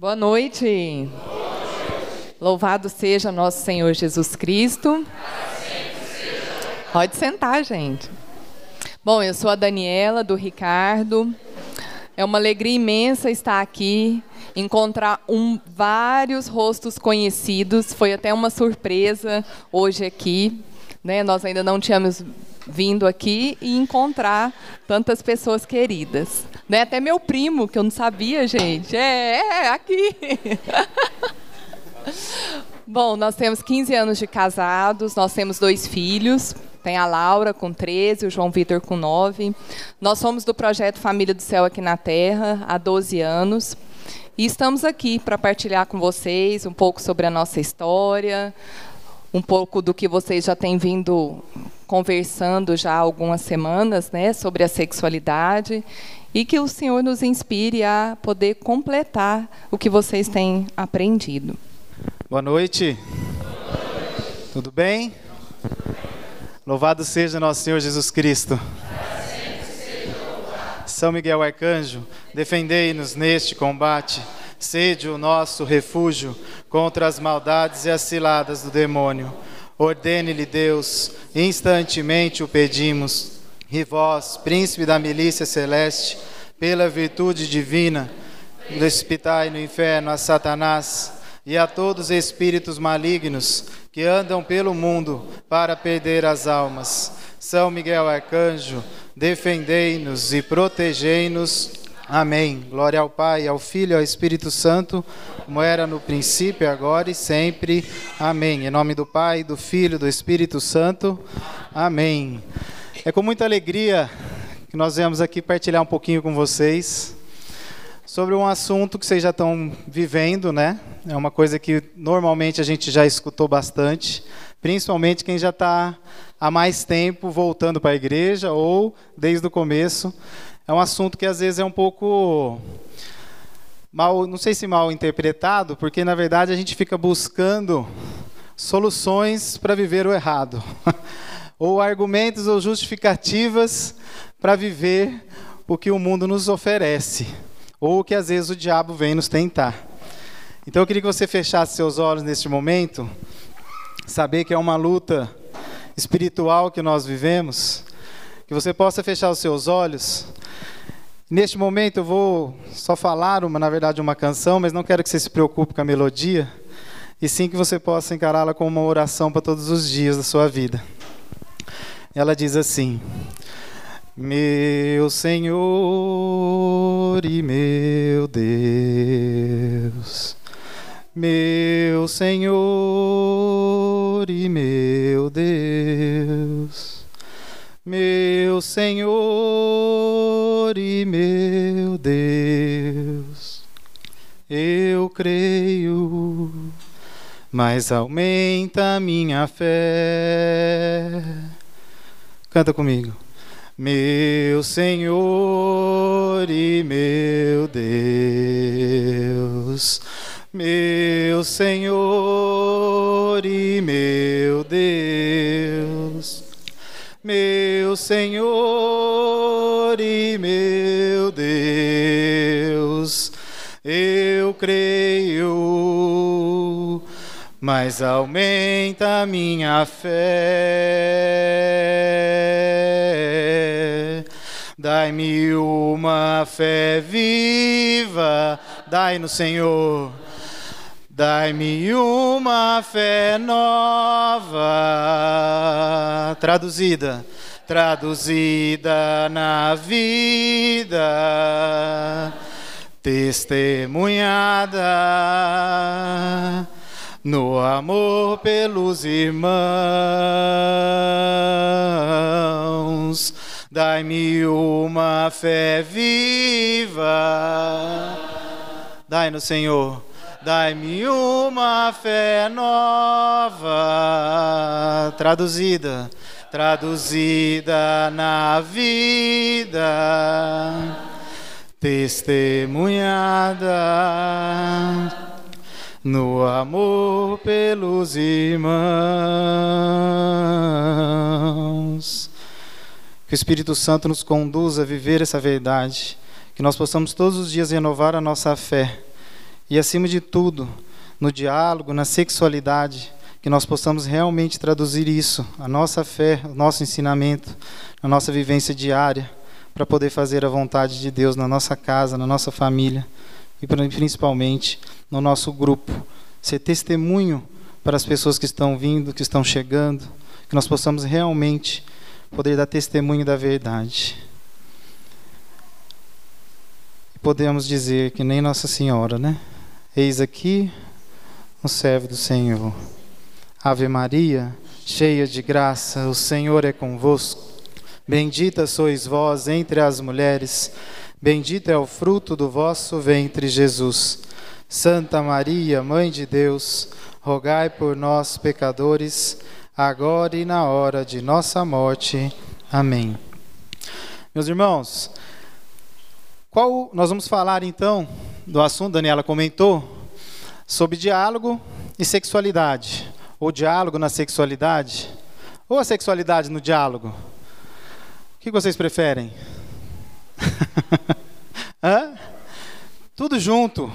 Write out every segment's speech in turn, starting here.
Boa noite. Louvado seja nosso Senhor Jesus Cristo. Pode sentar, gente. Bom, eu sou a Daniela, do Ricardo. É uma alegria imensa estar aqui, encontrar um, vários rostos conhecidos. Foi até uma surpresa hoje aqui. Né? Nós ainda não tínhamos vindo aqui e encontrar tantas pessoas queridas. Né? Até meu primo, que eu não sabia, gente. É, é aqui. Bom, nós temos 15 anos de casados, nós temos dois filhos. Tem a Laura com 13, o João Vitor com 9. Nós somos do projeto Família do Céu aqui na Terra há 12 anos. E estamos aqui para partilhar com vocês um pouco sobre a nossa história, um pouco do que vocês já têm vindo conversando já há algumas semanas, né, sobre a sexualidade e que o Senhor nos inspire a poder completar o que vocês têm aprendido. Boa noite. Tudo bem? Louvado seja nosso Senhor Jesus Cristo. São Miguel Arcanjo, defendei-nos neste combate. Sede o nosso refúgio contra as maldades e as ciladas do demônio. Ordene-lhe Deus, instantemente o pedimos e vós, príncipe da milícia celeste, pela virtude divina, precipitai no inferno a Satanás e a todos os espíritos malignos que andam pelo mundo para perder as almas. São Miguel Arcanjo, defendei-nos e protegei-nos. Amém. Glória ao Pai, ao Filho e ao Espírito Santo, como era no princípio, agora e sempre. Amém. Em nome do Pai, do Filho e do Espírito Santo. Amém. É com muita alegria que nós viemos aqui partilhar um pouquinho com vocês sobre um assunto que vocês já estão vivendo, né? É uma coisa que normalmente a gente já escutou bastante, principalmente quem já está há mais tempo voltando para a igreja ou desde o começo. É um assunto que às vezes é um pouco mal, não sei se mal interpretado, porque na verdade a gente fica buscando soluções para viver o errado. ou argumentos ou justificativas para viver o que o mundo nos oferece, ou o que às vezes o diabo vem nos tentar. Então eu queria que você fechasse seus olhos neste momento, saber que é uma luta espiritual que nós vivemos, que você possa fechar os seus olhos. Neste momento eu vou só falar uma, na verdade, uma canção, mas não quero que você se preocupe com a melodia, e sim que você possa encará-la como uma oração para todos os dias da sua vida. Ela diz assim: Meu Senhor e meu Deus, meu Senhor e meu Deus, meu Senhor e meu Deus, eu creio, mas aumenta minha fé Canta comigo. Meu Senhor e meu Deus, meu Senhor e meu Deus, meu Senhor e meu Deus, eu creio mas aumenta minha fé. Dai-me uma fé viva, dai no Senhor. Dai-me uma fé nova, traduzida, traduzida na vida, testemunhada no amor pelos irmãos. Dai-me uma fé viva. Dai no Senhor. Dai-me uma fé nova, traduzida, traduzida na vida, testemunhada no amor pelos irmãos. Que o Espírito Santo nos conduza a viver essa verdade, que nós possamos todos os dias renovar a nossa fé e, acima de tudo, no diálogo, na sexualidade, que nós possamos realmente traduzir isso, a nossa fé, o nosso ensinamento, a nossa vivência diária, para poder fazer a vontade de Deus na nossa casa, na nossa família e principalmente no nosso grupo. Ser testemunho para as pessoas que estão vindo, que estão chegando, que nós possamos realmente poder dar testemunho da verdade. Podemos dizer que nem Nossa Senhora, né? Eis aqui o servo do Senhor. Ave Maria, cheia de graça, o Senhor é convosco. Bendita sois vós entre as mulheres, bendito é o fruto do vosso ventre, Jesus. Santa Maria, Mãe de Deus, rogai por nós, pecadores, agora e na hora de nossa morte. Amém. Meus irmãos, qual nós vamos falar então do assunto, Daniela comentou, sobre diálogo e sexualidade ou diálogo na sexualidade, ou a sexualidade no diálogo? O que vocês preferem? Hã? Tudo junto.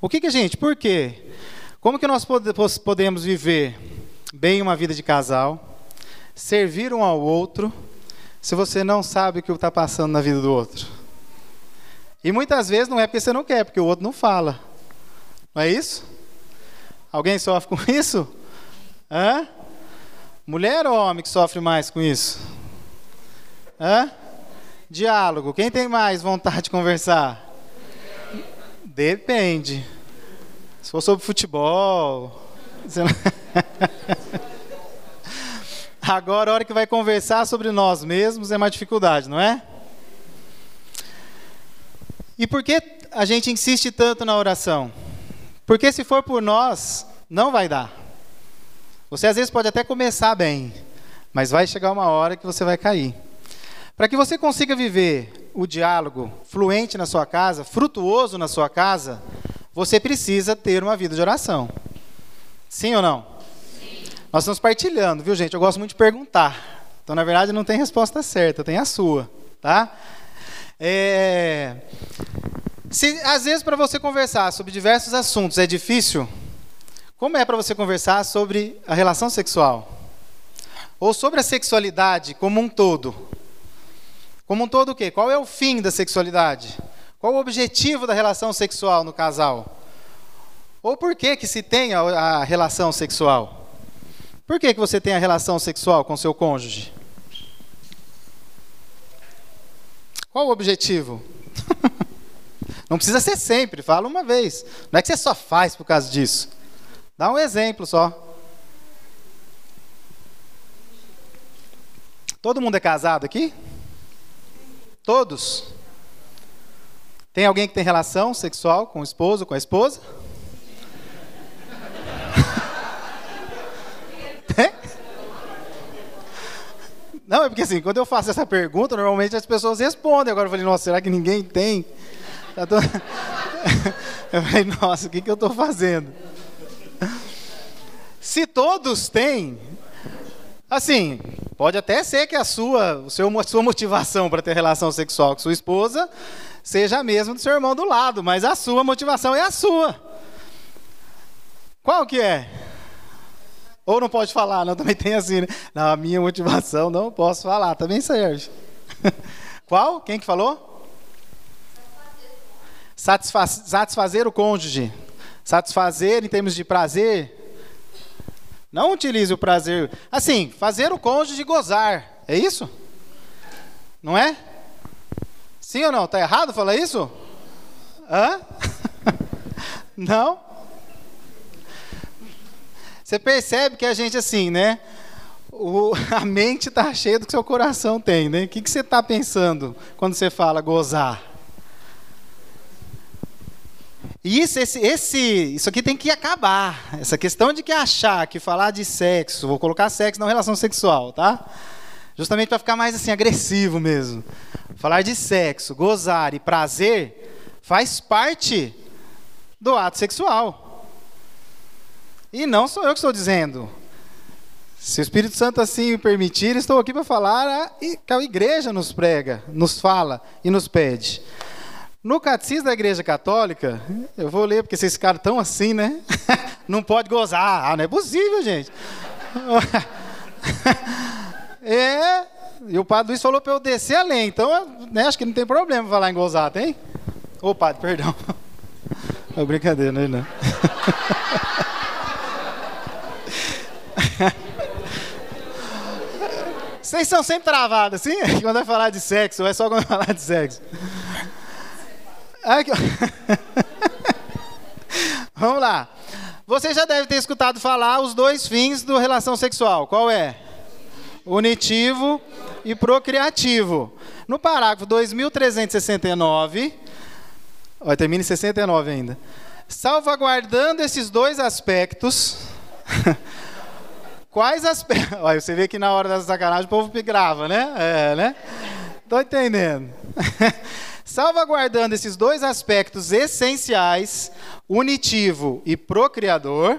O que, que a gente, por quê? Como que nós podemos viver bem uma vida de casal, servir um ao outro, se você não sabe o que está passando na vida do outro? E muitas vezes não é porque você não quer, porque o outro não fala. Não é isso? Alguém sofre com isso? Hã? Mulher ou homem que sofre mais com isso? Hã? Diálogo. Quem tem mais vontade de conversar? Depende. Se for sobre futebol. Agora, a hora que vai conversar sobre nós mesmos é mais dificuldade, não é? E por que a gente insiste tanto na oração? Porque se for por nós, não vai dar. Você às vezes pode até começar bem, mas vai chegar uma hora que você vai cair. Para que você consiga viver o diálogo fluente na sua casa, frutuoso na sua casa, você precisa ter uma vida de oração. Sim ou não? Sim. Nós estamos partilhando, viu, gente? Eu gosto muito de perguntar. Então, na verdade, não tem resposta certa, tem a sua, tá? É... Se às vezes para você conversar sobre diversos assuntos é difícil, como é para você conversar sobre a relação sexual? Ou sobre a sexualidade como um todo? Como um todo o quê? Qual é o fim da sexualidade? Qual o objetivo da relação sexual no casal? Ou por que que se tem a, a relação sexual? Por que que você tem a relação sexual com seu cônjuge? Qual o objetivo? Não precisa ser sempre, fala uma vez. Não é que você só faz por causa disso. Dá um exemplo só. Todo mundo é casado aqui? Todos? Tem alguém que tem relação sexual com o esposo, com a esposa? Tem? Não, é porque assim, quando eu faço essa pergunta, normalmente as pessoas respondem. Agora eu falei, nossa, será que ninguém tem? Eu falei, nossa, o que, que eu estou fazendo? Se todos têm, assim, pode até ser que a sua, o seu, sua motivação para ter relação sexual com sua esposa seja a mesma do seu irmão do lado, mas a sua motivação é a sua. Qual que é? Ou não pode falar, não, também tem assim, né? Não, a minha motivação não posso falar, também serve. Qual? Quem que falou? satisfazer o cônjuge. Satisfazer em termos de prazer não utilize o prazer. Assim, fazer o cônjuge gozar. É isso? Não é? Sim ou não? Está errado falar isso? Hã? não? Você percebe que a gente, assim, né? O, a mente está cheia do que seu coração tem, né? O que, que você está pensando quando você fala gozar? Isso, esse, esse, isso aqui tem que acabar. Essa questão de que achar que falar de sexo, vou colocar sexo na relação sexual, tá? Justamente para ficar mais assim agressivo mesmo. Falar de sexo, gozar e prazer faz parte do ato sexual. E não sou eu que estou dizendo. Se o Espírito Santo assim me permitir, estou aqui para falar que a igreja nos prega, nos fala e nos pede. No Catecismo da Igreja Católica, eu vou ler porque vocês ficaram tão assim, né? Não pode gozar. Ah, não é possível, gente. É, e o padre Luiz falou para eu descer além, então né, acho que não tem problema falar em gozar, tem? Ô padre, perdão. É brincadeira, né? Não. Vocês são sempre travados, assim? Quando vai falar de sexo, ou é só quando vai falar de sexo? Vamos lá. Você já deve ter escutado falar os dois fins do relação sexual. Qual é? Unitivo e procriativo. No parágrafo 2369, ó, termina em 69 ainda. Salvaguardando esses dois aspectos, quais aspectos. Olha, você vê que na hora da sacanagem o povo grava, né? É, né? Tô entendendo. Salvaguardando esses dois aspectos essenciais, unitivo e procriador,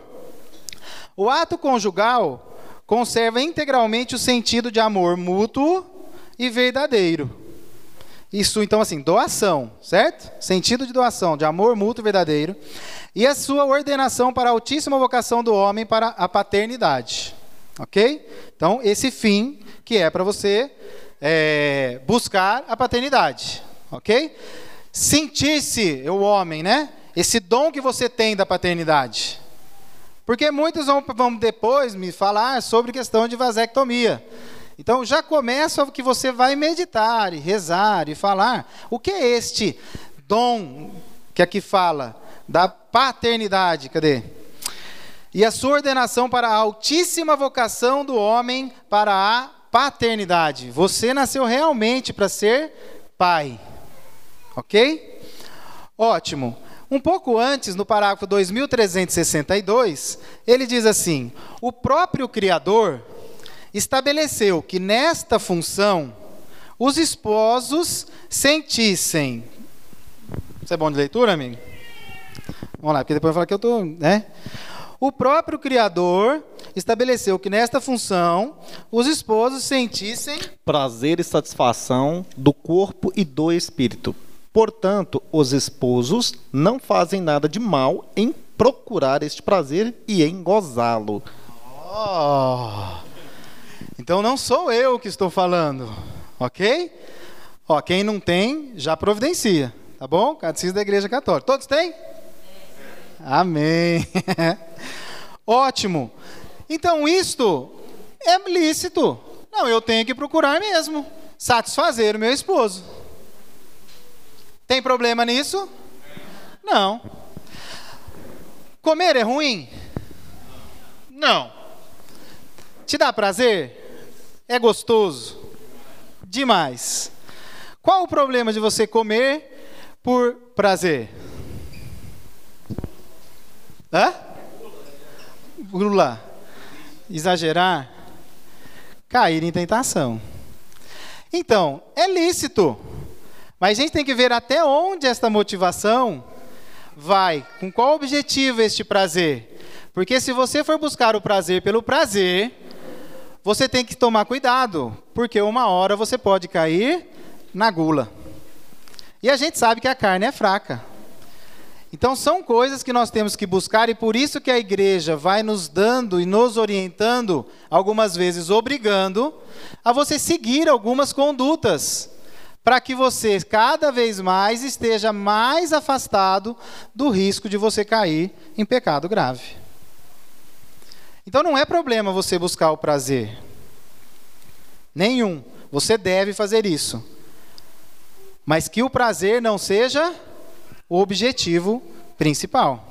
o ato conjugal conserva integralmente o sentido de amor mútuo e verdadeiro. Isso, então, assim, doação, certo? Sentido de doação, de amor mútuo e verdadeiro. E a sua ordenação para a altíssima vocação do homem para a paternidade. Ok? Então, esse fim que é para você é, buscar a paternidade ok? Sentir-se, o homem, né? Esse dom que você tem da paternidade. Porque muitos vão, vão depois me falar sobre questão de vasectomia. Então já começa o que você vai meditar e rezar e falar. O que é este dom que aqui fala da paternidade? Cadê? E a sua ordenação para a altíssima vocação do homem para a paternidade. Você nasceu realmente para ser pai. Ok? Ótimo. Um pouco antes, no parágrafo 2362, ele diz assim: o próprio Criador estabeleceu que nesta função os esposos sentissem. Isso é bom de leitura, amigo? Vamos lá, porque depois vai falar que eu estou. Né? O próprio Criador estabeleceu que nesta função os esposos sentissem prazer e satisfação do corpo e do espírito Portanto, os esposos não fazem nada de mal em procurar este prazer e em gozá-lo. Oh. Então não sou eu que estou falando, ok? Ó, quem não tem, já providencia, tá bom? Catecismo da Igreja Católica. Todos têm? Amém. Ótimo. Então isto é lícito. Não, eu tenho que procurar mesmo satisfazer o meu esposo. Tem problema nisso? Não. Comer é ruim? Não. Te dá prazer? É gostoso? Demais. Qual o problema de você comer por prazer? Hã? Gula. Exagerar? Cair em tentação. Então, é lícito. Mas a gente tem que ver até onde esta motivação vai, com qual objetivo este prazer. Porque se você for buscar o prazer pelo prazer, você tem que tomar cuidado, porque uma hora você pode cair na gula. E a gente sabe que a carne é fraca. Então são coisas que nós temos que buscar e por isso que a igreja vai nos dando e nos orientando, algumas vezes obrigando, a você seguir algumas condutas para que você cada vez mais esteja mais afastado do risco de você cair em pecado grave. Então não é problema você buscar o prazer. Nenhum. Você deve fazer isso. Mas que o prazer não seja o objetivo principal.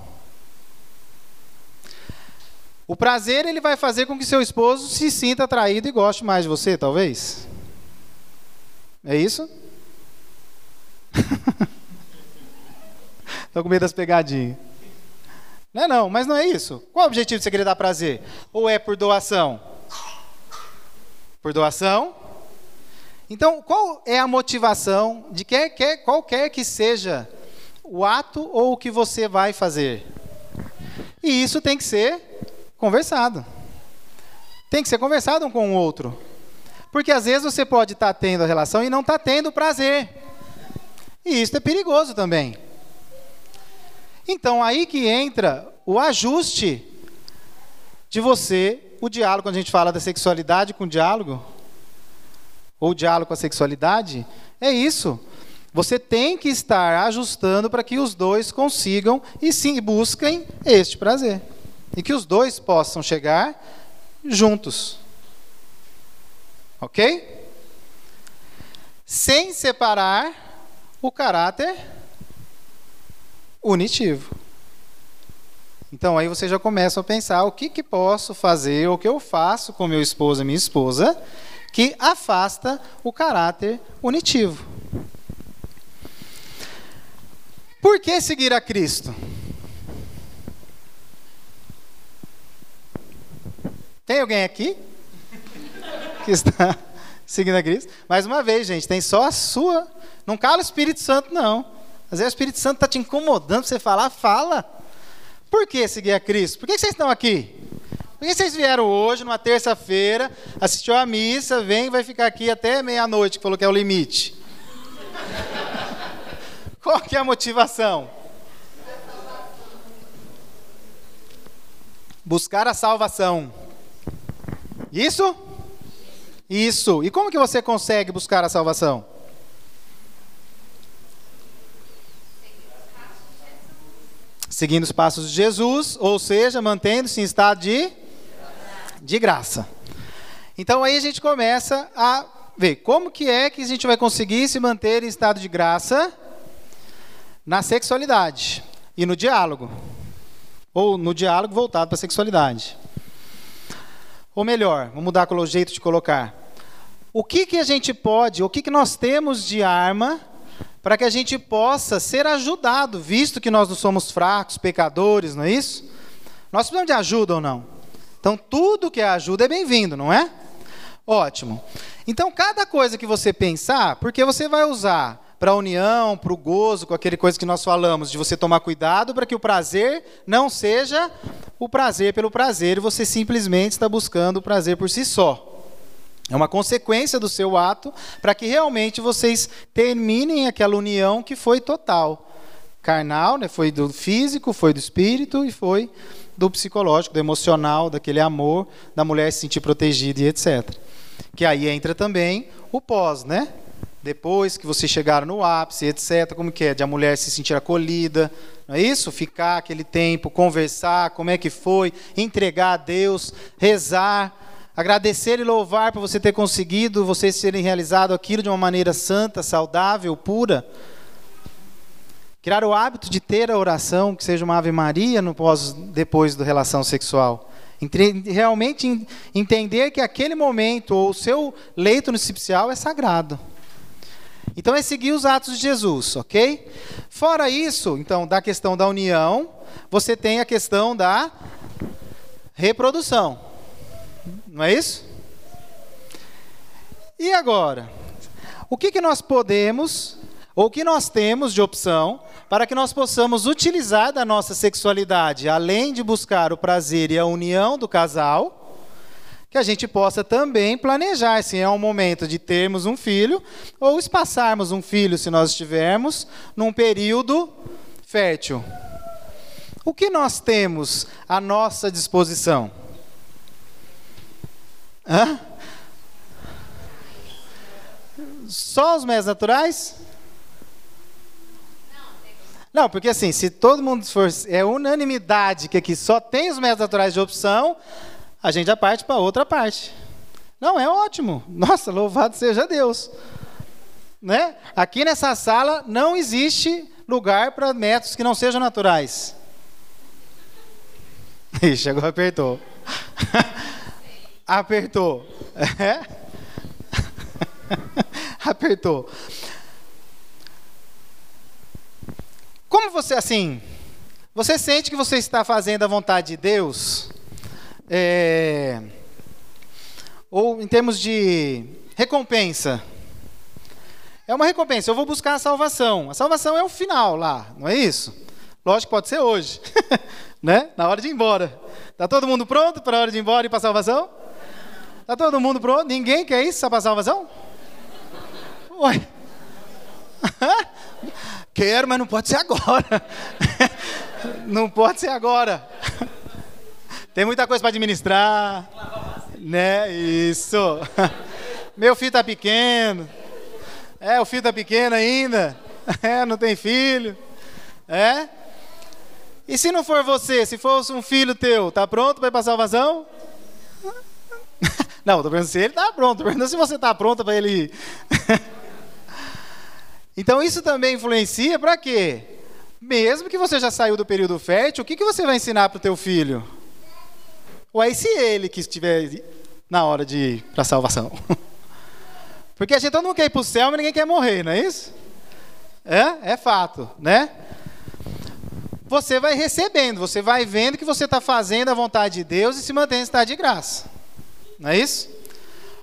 O prazer ele vai fazer com que seu esposo se sinta atraído e goste mais de você, talvez. É isso? Estou com medo das pegadinhas. Não é não, mas não é isso. Qual o objetivo de você querer dar prazer? Ou é por doação? Por doação? Então, qual é a motivação de quer, quer, qualquer que seja o ato ou o que você vai fazer? E isso tem que ser conversado. Tem que ser conversado um com o outro. Porque às vezes você pode estar tá tendo a relação e não está tendo prazer. E isso é perigoso também. Então, aí que entra o ajuste de você, o diálogo, quando a gente fala da sexualidade com o diálogo, ou diálogo com a sexualidade, é isso. Você tem que estar ajustando para que os dois consigam e sim busquem este prazer. E que os dois possam chegar juntos. Ok? Sem separar o caráter unitivo. Então aí você já começa a pensar o que, que posso fazer, o que eu faço com meu esposo e minha esposa, que afasta o caráter unitivo. Por que seguir a Cristo? Tem alguém aqui que está seguindo a Cristo? Mais uma vez, gente, tem só a sua. Não cala o Espírito Santo, não. Às vezes o Espírito Santo está te incomodando para você falar, fala. Por que seguir a Cristo? Por que vocês estão aqui? Por que vocês vieram hoje, numa terça-feira, assistiu a missa, vem e vai ficar aqui até meia-noite, que falou que é o limite? Qual que é a motivação? Buscar a salvação. Isso? Isso. E como que você consegue buscar a salvação? Seguindo os passos de Jesus, ou seja, mantendo-se em estado de, de graça. Então aí a gente começa a ver como que é que a gente vai conseguir se manter em estado de graça na sexualidade e no diálogo. Ou no diálogo voltado para a sexualidade. Ou melhor, vamos mudar o jeito de colocar. O que, que a gente pode, o que, que nós temos de arma para que a gente possa ser ajudado, visto que nós não somos fracos, pecadores, não é isso? Nós precisamos de ajuda ou não? Então, tudo que é ajuda é bem-vindo, não é? Ótimo. Então, cada coisa que você pensar, porque você vai usar para a união, para o gozo, com aquele coisa que nós falamos, de você tomar cuidado para que o prazer não seja o prazer pelo prazer e você simplesmente está buscando o prazer por si só. É uma consequência do seu ato para que realmente vocês terminem aquela união que foi total. Carnal, né? foi do físico, foi do espírito e foi do psicológico, do emocional, daquele amor, da mulher se sentir protegida e etc. Que aí entra também o pós, né? Depois que vocês chegaram no ápice, etc. Como que é? De a mulher se sentir acolhida, não é isso? Ficar aquele tempo, conversar, como é que foi, entregar a Deus, rezar, agradecer e louvar por você ter conseguido, vocês terem realizado aquilo de uma maneira santa, saudável, pura. Criar o hábito de ter a oração, que seja uma Ave Maria no pós, depois da relação sexual. Realmente entender que aquele momento ou o seu leito nupcial é sagrado. Então é seguir os atos de Jesus, ok? Fora isso, então, da questão da união, você tem a questão da reprodução. Não é isso? E agora? O que, que nós podemos, ou o que nós temos de opção, para que nós possamos utilizar da nossa sexualidade, além de buscar o prazer e a união do casal, que a gente possa também planejar se é um momento de termos um filho ou espaçarmos um filho, se nós estivermos num período fértil. O que nós temos à nossa disposição? Hã? Só os meios naturais? Não, porque assim, se todo mundo for. É unanimidade que aqui só tem os meios naturais de opção, a gente já parte para outra parte. Não, é ótimo. Nossa, louvado seja Deus. Né? Aqui nessa sala não existe lugar para métodos que não sejam naturais. Ixi, agora apertou. apertou. É? apertou. Como você, assim, você sente que você está fazendo a vontade de Deus? É, ou em termos de recompensa. É uma recompensa. Eu vou buscar a salvação. A salvação é o final lá, não é isso? Lógico que pode ser hoje, né? Na hora de ir embora. Tá todo mundo pronto para a hora de ir embora e para a salvação? Tá todo mundo pronto? Ninguém quer isso para a salvação? Ué. Quero, mas não pode ser agora. não pode ser agora. Tem muita coisa para administrar. Né? Isso. Meu filho tá pequeno. É, o filho tá pequeno ainda. É, não tem filho. É? E se não for você, se fosse um filho teu, tá pronto para ir para salvação? Não, tô perguntando se ele tá pronto, tô perguntando se você tá pronta para ele ir. Então isso também influencia para quê? Mesmo que você já saiu do período fértil, o que, que você vai ensinar para o teu filho? Ou aí se ele que estiver na hora de ir para a salvação? Porque a gente não quer ir para o céu, mas ninguém quer morrer, não é isso? É, é fato, né? Você vai recebendo, você vai vendo que você está fazendo a vontade de Deus e se mantém em estado de graça. Não é isso?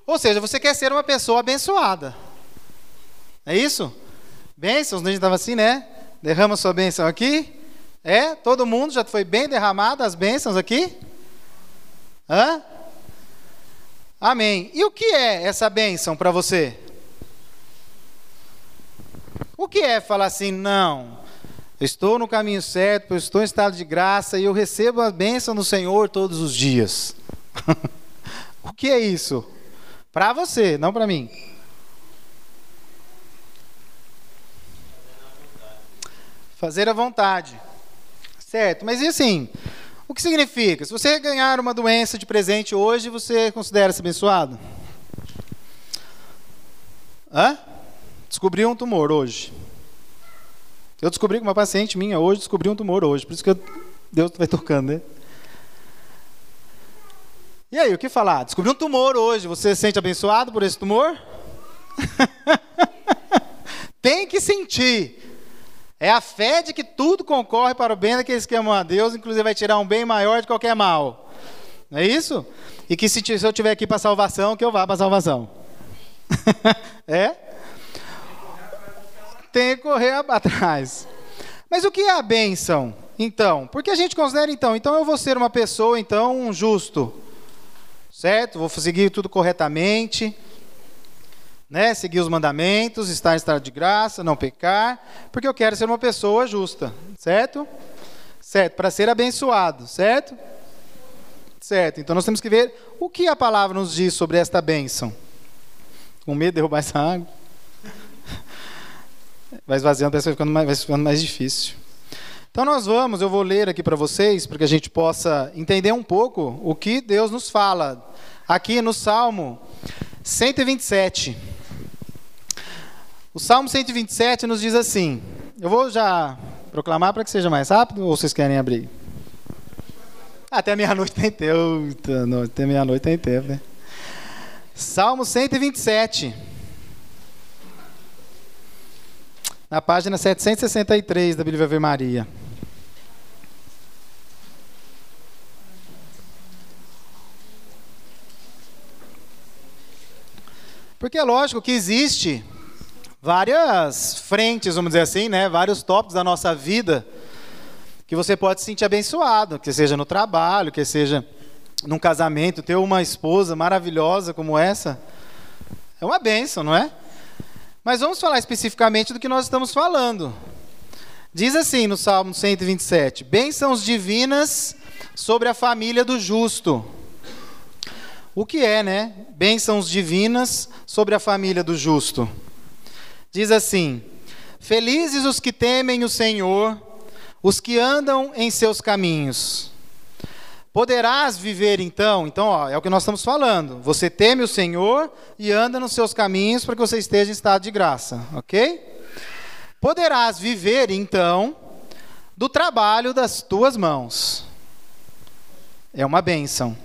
Ou seja, você quer ser uma pessoa abençoada. É isso? Bênçãos, a gente estava assim, né? Derrama sua bênção aqui. É? Todo mundo já foi bem derramado as bênçãos aqui? Hã? Amém. E o que é essa bênção para você? O que é falar assim, não, eu estou no caminho certo, eu estou em estado de graça e eu recebo a bênção do Senhor todos os dias? o que é isso? Para você, não para mim. Fazer a vontade. Certo, mas e assim? O que significa? Se você ganhar uma doença de presente hoje, você considera-se abençoado? Hã? Descobri um tumor hoje. Eu descobri que uma paciente minha hoje descobriu um tumor hoje, por isso que eu, Deus vai tocando, né? E aí, o que falar? Descobriu um tumor hoje, você se sente abençoado por esse tumor? Tem que sentir. É a fé de que tudo concorre para o bem daqueles que amam a Deus, inclusive vai tirar um bem maior de qualquer mal. Não é isso? E que se, eu tiver aqui para salvação, que eu vá para salvação. é? Tem que correr atrás. Mas o que é a bênção? Então, porque a gente considera então, então eu vou ser uma pessoa então um justo, certo? Vou seguir tudo corretamente né? Seguir os mandamentos, estar em estado de graça, não pecar, porque eu quero ser uma pessoa justa, certo? Certo, para ser abençoado, certo? Certo. Então nós temos que ver o que a palavra nos diz sobre esta bênção. Com medo de derrubar essa água. Vai esvaziando, vai ficando mais, vai ficando mais difícil. Então nós vamos, eu vou ler aqui para vocês, para que a gente possa entender um pouco o que Deus nos fala aqui no Salmo 127. O Salmo 127 nos diz assim: eu vou já proclamar para que seja mais rápido ou vocês querem abrir? Até meia-noite tem tempo. Até meia-noite tem tempo, né? Salmo 127. Na página 763 da Bíblia Ave Maria. Porque é lógico que existe várias frentes, vamos dizer assim, né? vários tópicos da nossa vida que você pode se sentir abençoado, que seja no trabalho, que seja num casamento, ter uma esposa maravilhosa como essa, é uma bênção, não é? Mas vamos falar especificamente do que nós estamos falando. Diz assim no Salmo 127: Bênçãos divinas sobre a família do justo. O que é, né? Bênçãos divinas sobre a família do justo. Diz assim: Felizes os que temem o Senhor, os que andam em seus caminhos. Poderás viver então, então ó, é o que nós estamos falando. Você teme o Senhor e anda nos seus caminhos para que você esteja em estado de graça, ok? Poderás viver então do trabalho das tuas mãos. É uma bênção.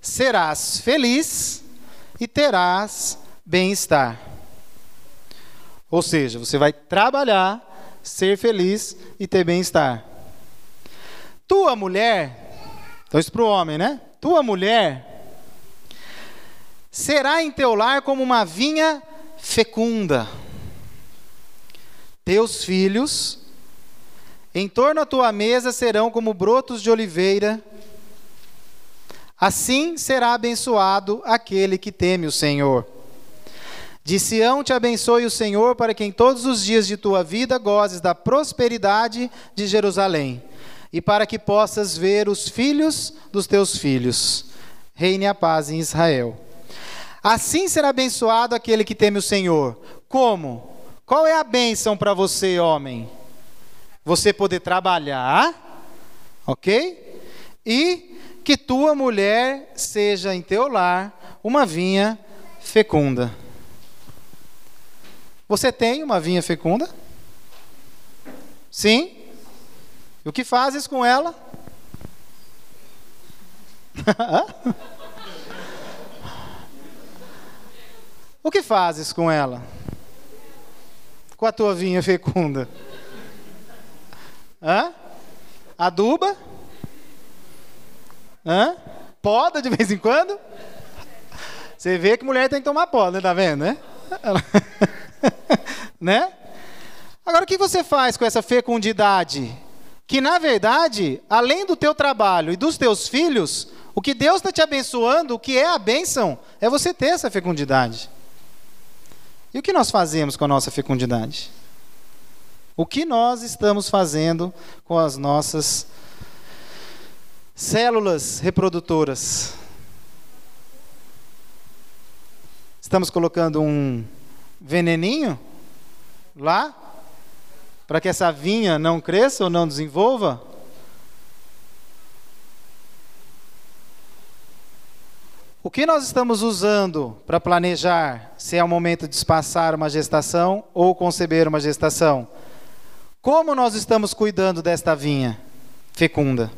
Serás feliz e terás bem-estar. Ou seja, você vai trabalhar, ser feliz e ter bem-estar. Tua mulher, então isso para o homem, né? Tua mulher será em teu lar como uma vinha fecunda. Teus filhos em torno à tua mesa serão como brotos de oliveira. Assim será abençoado aquele que teme o Senhor. De Sião te abençoe o Senhor, para que em todos os dias de tua vida gozes da prosperidade de Jerusalém, e para que possas ver os filhos dos teus filhos. Reine a paz em Israel. Assim será abençoado aquele que teme o Senhor. Como? Qual é a bênção para você, homem? Você poder trabalhar, ok? E que tua mulher seja em teu lar uma vinha fecunda. Você tem uma vinha fecunda? Sim? E o que fazes com ela? o que fazes com ela? Com a tua vinha fecunda? Hã? Aduba? Hã? Poda de vez em quando? Você vê que mulher tem que tomar poda, tá vendo, né? né? Agora o que você faz com essa fecundidade? Que na verdade, além do teu trabalho e dos teus filhos, o que Deus está te abençoando, o que é a bênção, é você ter essa fecundidade. E o que nós fazemos com a nossa fecundidade? O que nós estamos fazendo com as nossas células reprodutoras? Estamos colocando um veneninho lá para que essa vinha não cresça ou não desenvolva? O que nós estamos usando para planejar se é o momento de espaçar uma gestação ou conceber uma gestação? Como nós estamos cuidando desta vinha fecunda?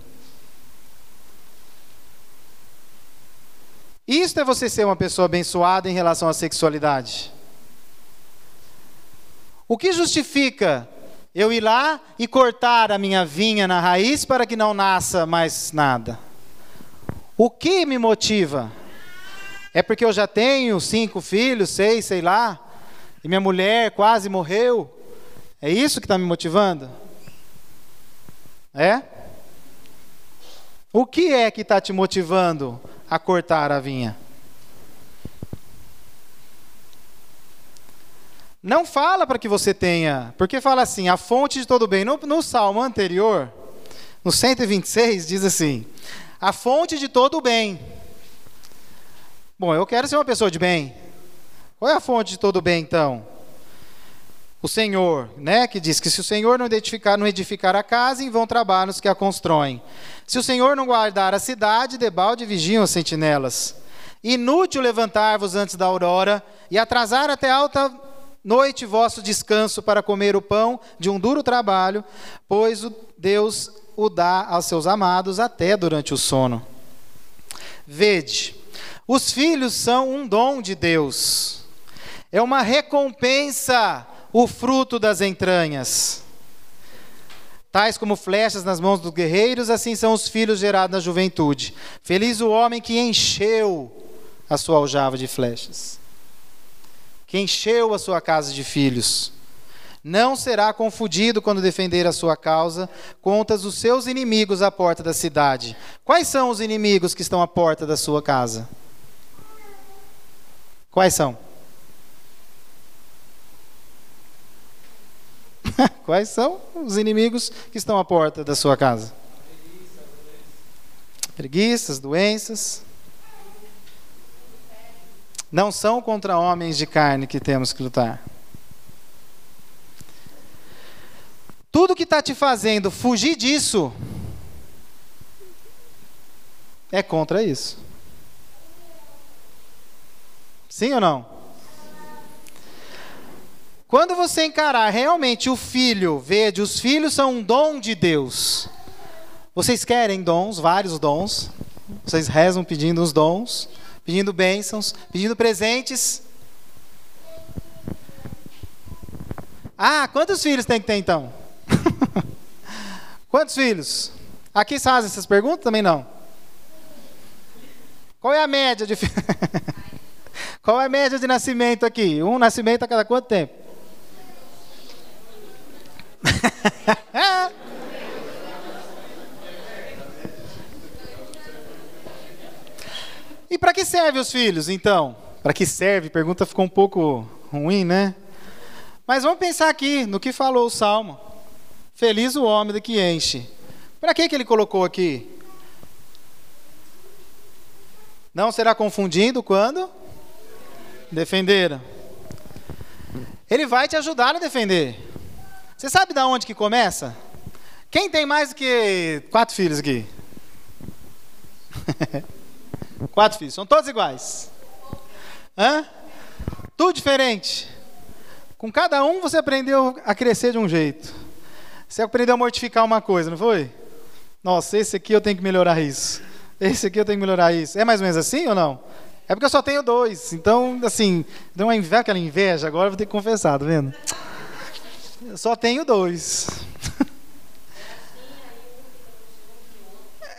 Isto é você ser uma pessoa abençoada em relação à sexualidade. O que justifica eu ir lá e cortar a minha vinha na raiz para que não nasça mais nada? O que me motiva? É porque eu já tenho cinco filhos, seis, sei lá, e minha mulher quase morreu? É isso que está me motivando? É? O que é que está te motivando a cortar a vinha? Não fala para que você tenha, porque fala assim, a fonte de todo bem. No, no salmo anterior, no 126, diz assim: a fonte de todo bem. Bom, eu quero ser uma pessoa de bem. Qual é a fonte de todo bem, então? O Senhor, né, que diz que se o Senhor não edificar, não edificar a casa, em vão trabalham os que a constroem. Se o Senhor não guardar a cidade, debalde vigiam as sentinelas. Inútil levantar-vos antes da aurora e atrasar até alta noite vosso descanso para comer o pão de um duro trabalho, pois o Deus o dá aos seus amados até durante o sono. Vede, os filhos são um dom de Deus, é uma recompensa o fruto das entranhas. Tais como flechas nas mãos dos guerreiros, assim são os filhos gerados na juventude. Feliz o homem que encheu a sua aljava de flechas que encheu a sua casa de filhos. Não será confundido quando defender a sua causa contra os seus inimigos à porta da cidade. Quais são os inimigos que estão à porta da sua casa? Quais são? Quais são os inimigos que estão à porta da sua casa? Preguiças, doenças. Não são contra homens de carne que temos que lutar. Tudo que está te fazendo fugir disso é contra isso. Sim ou não? Quando você encarar realmente o filho, vede, os filhos são um dom de Deus. Vocês querem dons, vários dons. Vocês rezam pedindo os dons pedindo bênçãos, pedindo presentes. Ah, quantos filhos tem que ter então? quantos filhos? Aqui fazem essas perguntas? Também não. Qual é a média de Qual é a média de nascimento aqui? Um nascimento a cada quanto tempo? E para que serve os filhos, então? Para que serve? Pergunta ficou um pouco ruim, né? Mas vamos pensar aqui no que falou o Salmo. Feliz o homem do que enche. Para que, que ele colocou aqui? Não será confundido quando? Defenderam. Ele vai te ajudar a defender. Você sabe da onde que começa? Quem tem mais do que quatro filhos aqui? quatro filhos. São todos iguais. Hã? Tudo diferente. Com cada um você aprendeu a crescer de um jeito. Você aprendeu a mortificar uma coisa, não foi? Nossa, esse aqui eu tenho que melhorar isso. Esse aqui eu tenho que melhorar isso. É mais ou menos assim ou não? É porque eu só tenho dois. Então, assim, deu uma inveja, aquela inveja, agora eu vou ter que confessar, tá vendo? Eu só tenho dois.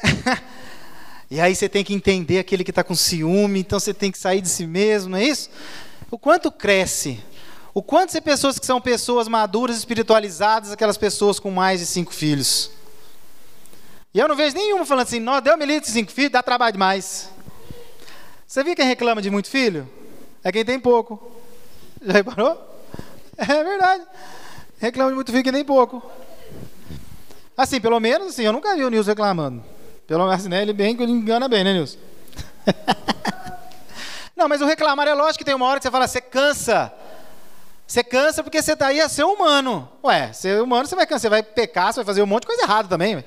e aí você tem que entender aquele que está com ciúme, então você tem que sair de si mesmo, não é isso? O quanto cresce? O quanto você pessoas que são pessoas maduras, espiritualizadas, aquelas pessoas com mais de cinco filhos? E eu não vejo nenhuma falando assim, não, deu me livre de cinco filhos, dá trabalho demais. Você viu quem reclama de muito filho? É quem tem pouco. Já reparou? É verdade. Reclama de muito filho que tem pouco. Assim, pelo menos, assim, eu nunca vi o Nilson reclamando. Pelo menos, né, ele bem, ele engana bem, né, Nilson? não, mas o reclamar é lógico que tem uma hora que você fala, você cansa. Você cansa porque você está aí a ser humano. Ué, ser humano você vai cansar, você vai pecar, você vai fazer um monte de coisa errada também.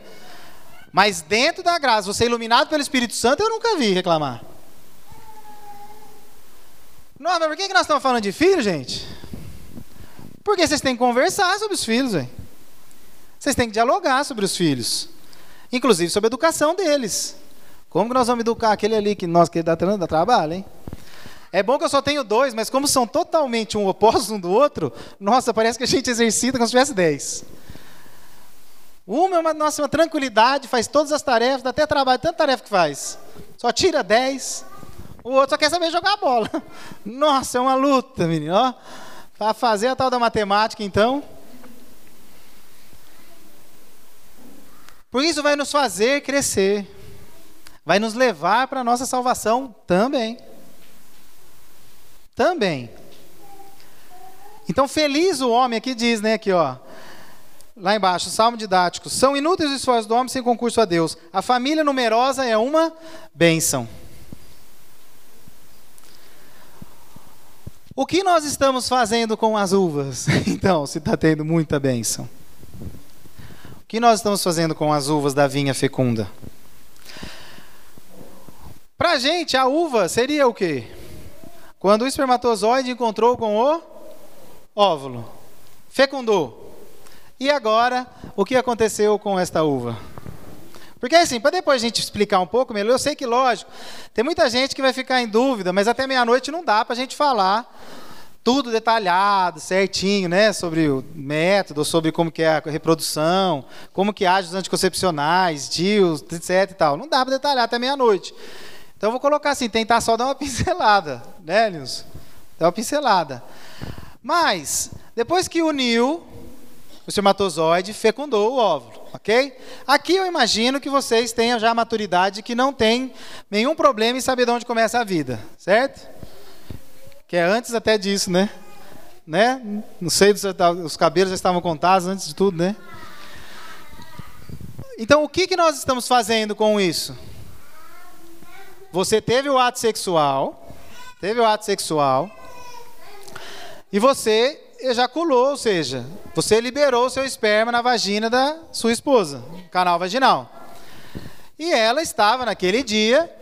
Mas dentro da graça, você é iluminado pelo Espírito Santo, eu nunca vi reclamar. Não, mas por que nós estamos falando de filho, gente? Porque vocês têm que conversar sobre os filhos, velho. Vocês têm que dialogar sobre os filhos. Inclusive sobre a educação deles. Como que nós vamos educar aquele ali que nós que dá, trabalho, hein? É bom que eu só tenho dois, mas como são totalmente um oposto um do outro, nossa, parece que a gente exercita como se tivesse dez. Uma é uma, nossa, uma tranquilidade, faz todas as tarefas, dá até trabalho, tanta tarefa que faz. Só tira dez. O outro só quer saber jogar bola. Nossa, é uma luta, menino. Para fazer a tal da matemática, então. Por isso vai nos fazer crescer. Vai nos levar para a nossa salvação também. Também. Então, feliz o homem, aqui diz, né, aqui, ó. Lá embaixo, salmo didático. São inúteis os esforços do homem sem concurso a Deus. A família numerosa é uma bênção. O que nós estamos fazendo com as uvas? Então, se está tendo muita bênção. Que nós estamos fazendo com as uvas da vinha fecunda? Para a gente, a uva seria o quê? Quando o espermatozoide encontrou com o óvulo, fecundou. E agora, o que aconteceu com esta uva? Porque assim, para depois a gente explicar um pouco melhor, eu sei que, lógico, tem muita gente que vai ficar em dúvida, mas até meia-noite não dá para a gente falar tudo detalhado, certinho, né, sobre o método, sobre como que é a reprodução, como que age os anticoncepcionais, DIUs, etc e tal. Não dá para detalhar até meia-noite. Então eu vou colocar assim, tentar só dar uma pincelada, né, Nilson? Dar uma pincelada. Mas, depois que uniu, o espermatozoide fecundou o óvulo, ok? Aqui eu imagino que vocês tenham já a maturidade que não tem nenhum problema em saber de onde começa a vida, certo? Que é antes até disso, né? Né? Não sei, os cabelos já estavam contados antes de tudo, né? Então, o que, que nós estamos fazendo com isso? Você teve o ato sexual, teve o ato sexual, e você ejaculou, ou seja, você liberou seu esperma na vagina da sua esposa, canal vaginal. E ela estava naquele dia,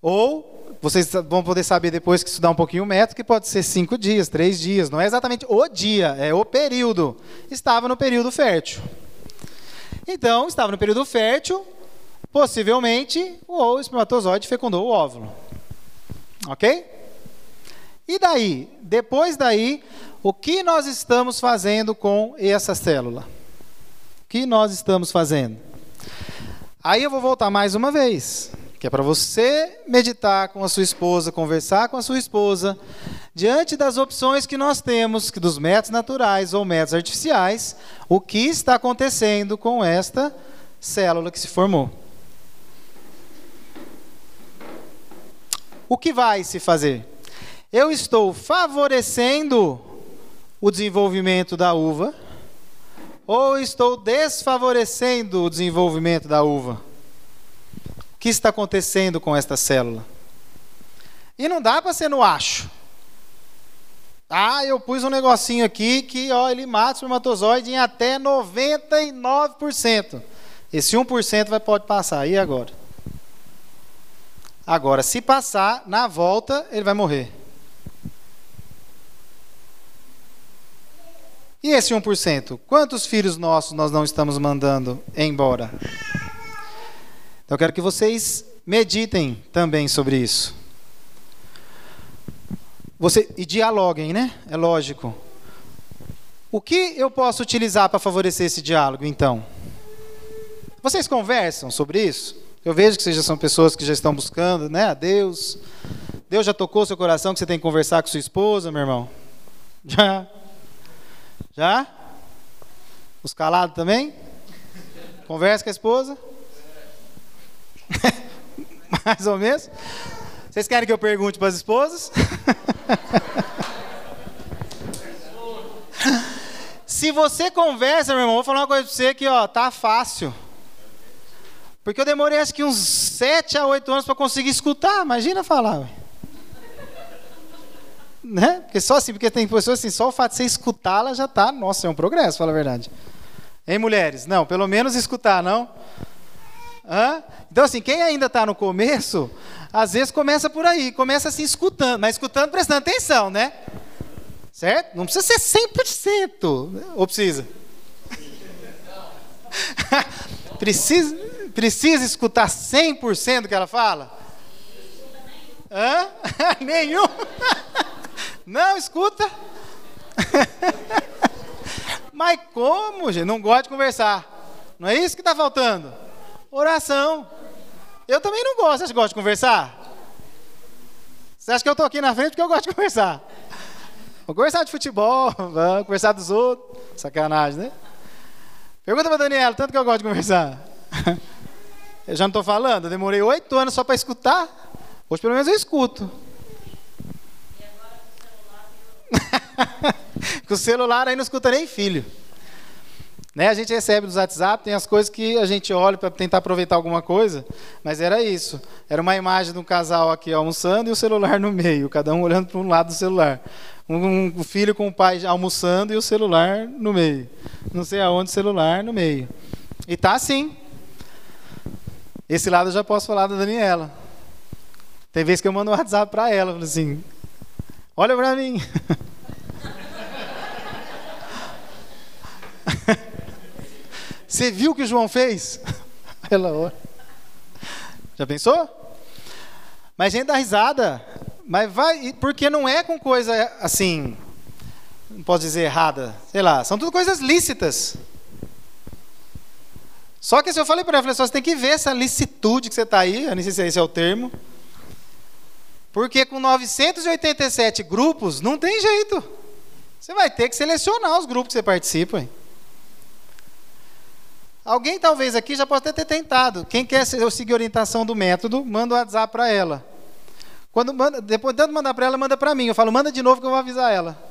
ou vocês vão poder saber depois que estudar um pouquinho o método, que pode ser cinco dias, três dias, não é exatamente o dia, é o período. Estava no período fértil. Então, estava no período fértil, Possivelmente, o espermatozoide fecundou o óvulo. Ok? E daí? Depois daí, o que nós estamos fazendo com essa célula? O que nós estamos fazendo? Aí eu vou voltar mais uma vez, que é para você meditar com a sua esposa, conversar com a sua esposa, diante das opções que nós temos, que dos métodos naturais ou métodos artificiais, o que está acontecendo com esta célula que se formou. O que vai se fazer? Eu estou favorecendo o desenvolvimento da uva ou estou desfavorecendo o desenvolvimento da uva? O que está acontecendo com esta célula? E não dá para ser no acho. Ah, eu pus um negocinho aqui que ó, ele mata o espermatozoide em até 99%. Esse 1% vai, pode passar. E agora? Agora, se passar, na volta, ele vai morrer. E esse 1%? Quantos filhos nossos nós não estamos mandando embora? Então eu quero que vocês meditem também sobre isso. Você, e dialoguem, né? É lógico. O que eu posso utilizar para favorecer esse diálogo, então? Vocês conversam sobre isso? Eu vejo que vocês já são pessoas que já estão buscando, né? A Deus. Deus já tocou seu coração que você tem que conversar com sua esposa, meu irmão? Já? Já? Os calados também? Conversa com a esposa? Mais ou menos? Vocês querem que eu pergunte para as esposas? Se você conversa, meu irmão, vou falar uma coisa para você que ó, tá fácil. Porque eu demorei acho que uns 7 a 8 anos para conseguir escutar, imagina falar. Né? Porque só assim, porque tem pessoas assim, só o fato de você escutá-la já está, nossa, é um progresso, fala a verdade. Hein, mulheres? Não, pelo menos escutar, não? Hã? Então, assim, quem ainda está no começo, às vezes começa por aí, começa assim escutando, mas escutando prestando atenção, né? Certo? Não precisa ser 100%, ou precisa? precisa, precisa escutar 100% do que ela fala? Hã? Nenhum? Não, escuta. Mas como, gente? Não gosta de conversar. Não é isso que está faltando? Oração. Eu também não gosto. Você gosta de conversar? Você acha que eu estou aqui na frente porque eu gosto de conversar? Vou conversar de futebol, vou conversar dos outros. Sacanagem, né? Pergunta para Daniela, tanto que eu gosto de conversar. Eu já não estou falando, eu demorei oito anos só para escutar. Hoje pelo menos eu escuto. Com o celular aí não escuta nem filho. Né? A gente recebe nos WhatsApp, tem as coisas que a gente olha para tentar aproveitar alguma coisa, mas era isso. Era uma imagem de um casal aqui almoçando e o celular no meio, cada um olhando para um lado do celular. Um, filho com o pai almoçando e o celular no meio. Não sei aonde o celular no meio. E tá assim. Esse lado eu já posso falar da Daniela. Tem vezes que eu mando um WhatsApp para ela, assim, Olha para mim. Você viu o que o João fez? Ela olha. Já pensou? Mas a gente dá risada. Mas vai, porque não é com coisa assim, não posso dizer errada, sei lá, são tudo coisas lícitas. Só que se eu falei para ela, falei, só você tem que ver essa licitude que você está aí, eu não sei se esse é o termo. Porque com 987 grupos, não tem jeito. Você vai ter que selecionar os grupos que você participa. Hein? Alguém talvez aqui já pode ter tentado. Quem quer seguir a orientação do método, manda o um WhatsApp para ela. Quando manda, depois de mandar para ela, manda para mim. Eu falo, manda de novo que eu vou avisar ela.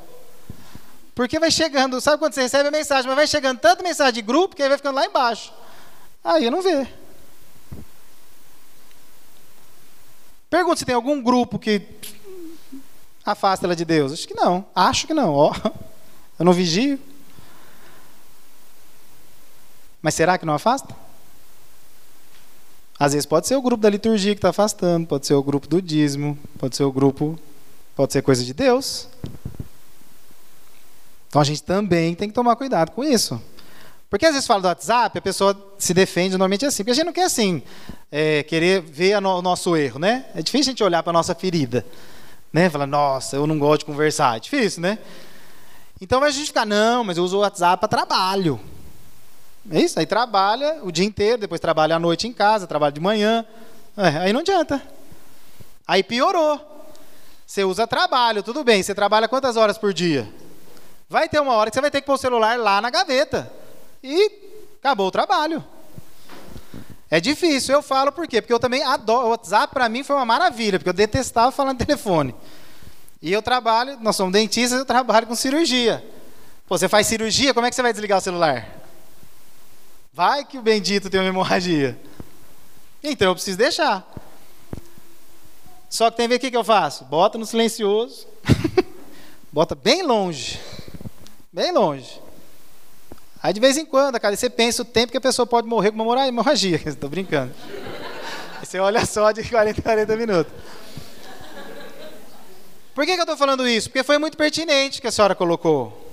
Porque vai chegando, sabe quando você recebe a mensagem, mas vai chegando tanta mensagem de grupo que aí vai ficando lá embaixo. Aí não vejo. Pergunta se tem algum grupo que afasta ela de Deus. Acho que não. Acho que não. Ó, eu não vigio. Mas será que não afasta? Às vezes pode ser o grupo da liturgia que está afastando, pode ser o grupo do dízimo, pode ser o grupo, pode ser coisa de Deus. Então a gente também tem que tomar cuidado com isso. Porque às vezes fala do WhatsApp, a pessoa se defende normalmente assim, porque a gente não quer assim, é, querer ver no, o nosso erro, né? É difícil a gente olhar para a nossa ferida, né? Falar, nossa, eu não gosto de conversar, é difícil, né? Então a gente ficar, não, mas eu uso o WhatsApp para trabalho. É isso, aí trabalha o dia inteiro, depois trabalha à noite em casa, trabalha de manhã, é, aí não adianta. Aí piorou. Você usa trabalho, tudo bem, você trabalha quantas horas por dia? Vai ter uma hora que você vai ter que pôr o celular lá na gaveta e acabou o trabalho. É difícil, eu falo por quê? Porque eu também adoro. O WhatsApp para mim foi uma maravilha, porque eu detestava falar no telefone. E eu trabalho, nós somos dentistas, eu trabalho com cirurgia. Pô, você faz cirurgia, como é que você vai desligar o celular? Vai que o bendito tem uma hemorragia. Então eu preciso deixar. Só que tem ver o que, que eu faço? Bota no silencioso. Bota bem longe. Bem longe. Aí de vez em quando, cara, você pensa o tempo que a pessoa pode morrer com uma hemorragia. Estou brincando. Aí você olha só de 40 40 minutos. Por que, que eu estou falando isso? Porque foi muito pertinente que a senhora colocou.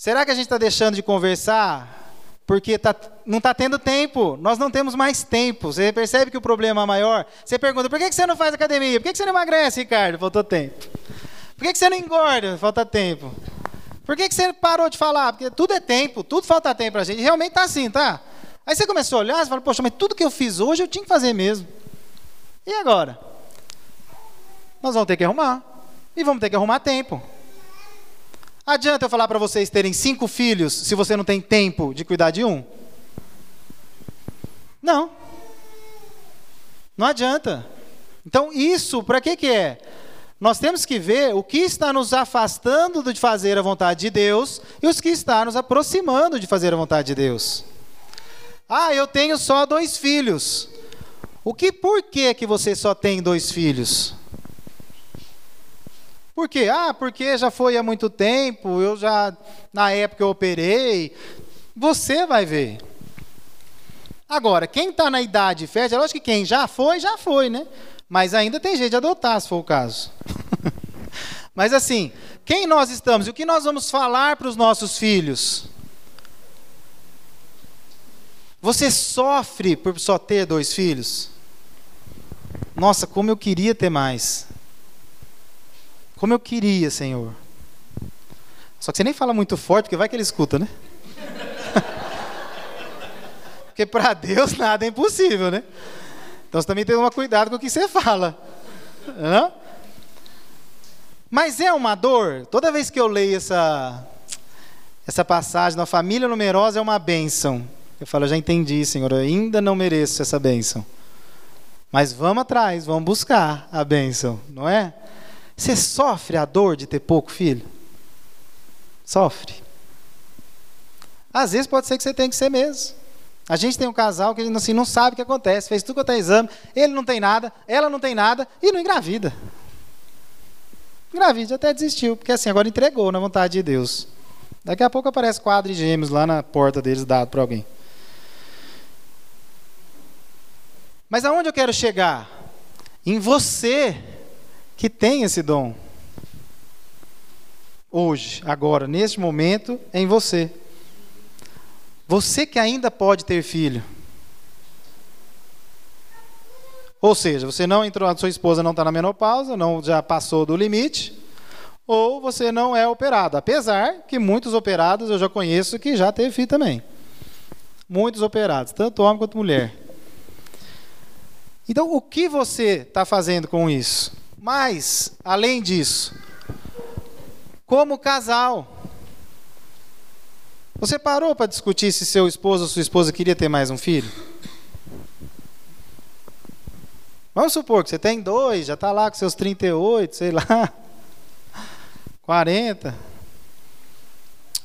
Será que a gente está deixando de conversar porque tá, não está tendo tempo? Nós não temos mais tempo. Você percebe que o problema é maior? Você pergunta, por que, você não faz academia? Por que, você não emagrece, Ricardo? Faltou tempo. Por que, você não engorda? Falta tempo. Por que, você parou de falar? Porque tudo é tempo, tudo falta tempo para a gente. Realmente está assim, tá? Aí você começou a olhar e fala, poxa, mas tudo que eu fiz hoje eu tinha que fazer mesmo. E agora? Nós vamos ter que arrumar. E vamos ter que arrumar tempo. Adianta eu falar para vocês terem cinco filhos se você não tem tempo de cuidar de um? Não. Não adianta. Então, isso, para que, que é? Nós temos que ver o que está nos afastando de fazer a vontade de Deus e os que está nos aproximando de fazer a vontade de Deus. Ah, eu tenho só dois filhos. O que por que que você só tem dois filhos? Por quê? Ah, porque já foi há muito tempo, eu já, na época eu operei. Você vai ver. Agora, quem está na idade fértil, é lógico que quem já foi, já foi, né? Mas ainda tem jeito de adotar, se for o caso. Mas assim, quem nós estamos e o que nós vamos falar para os nossos filhos? Você sofre por só ter dois filhos? Nossa, como eu queria ter mais. Como eu queria, Senhor. Só que você nem fala muito forte, porque vai que ele escuta, né? porque para Deus nada é impossível, né? Então você também tem que tomar cuidado com o que você fala. Não? Mas é uma dor. Toda vez que eu leio essa, essa passagem, na família numerosa é uma bênção. Eu falo, já entendi, Senhor, eu ainda não mereço essa bênção. Mas vamos atrás, vamos buscar a bênção, não é? Você sofre a dor de ter pouco filho? Sofre. Às vezes pode ser que você tenha que ser mesmo. A gente tem um casal que assim, não sabe o que acontece, fez tudo quanto é exame, ele não tem nada, ela não tem nada e não engravida. Engravida, até desistiu, porque assim, agora entregou na vontade de Deus. Daqui a pouco aparece quadro de gêmeos lá na porta deles dado para alguém. Mas aonde eu quero chegar? Em você que tem esse dom. Hoje, agora, neste momento, em você. Você que ainda pode ter filho. Ou seja, você não entrou, a sua esposa não está na menopausa, não já passou do limite, ou você não é operado. Apesar que muitos operados eu já conheço que já teve filho também. Muitos operados, tanto homem quanto mulher. Então, o que você está fazendo com isso? Mas, além disso, como casal, você parou para discutir se seu esposo ou sua esposa queria ter mais um filho? Vamos supor que você tem dois, já está lá com seus 38, sei lá, 40.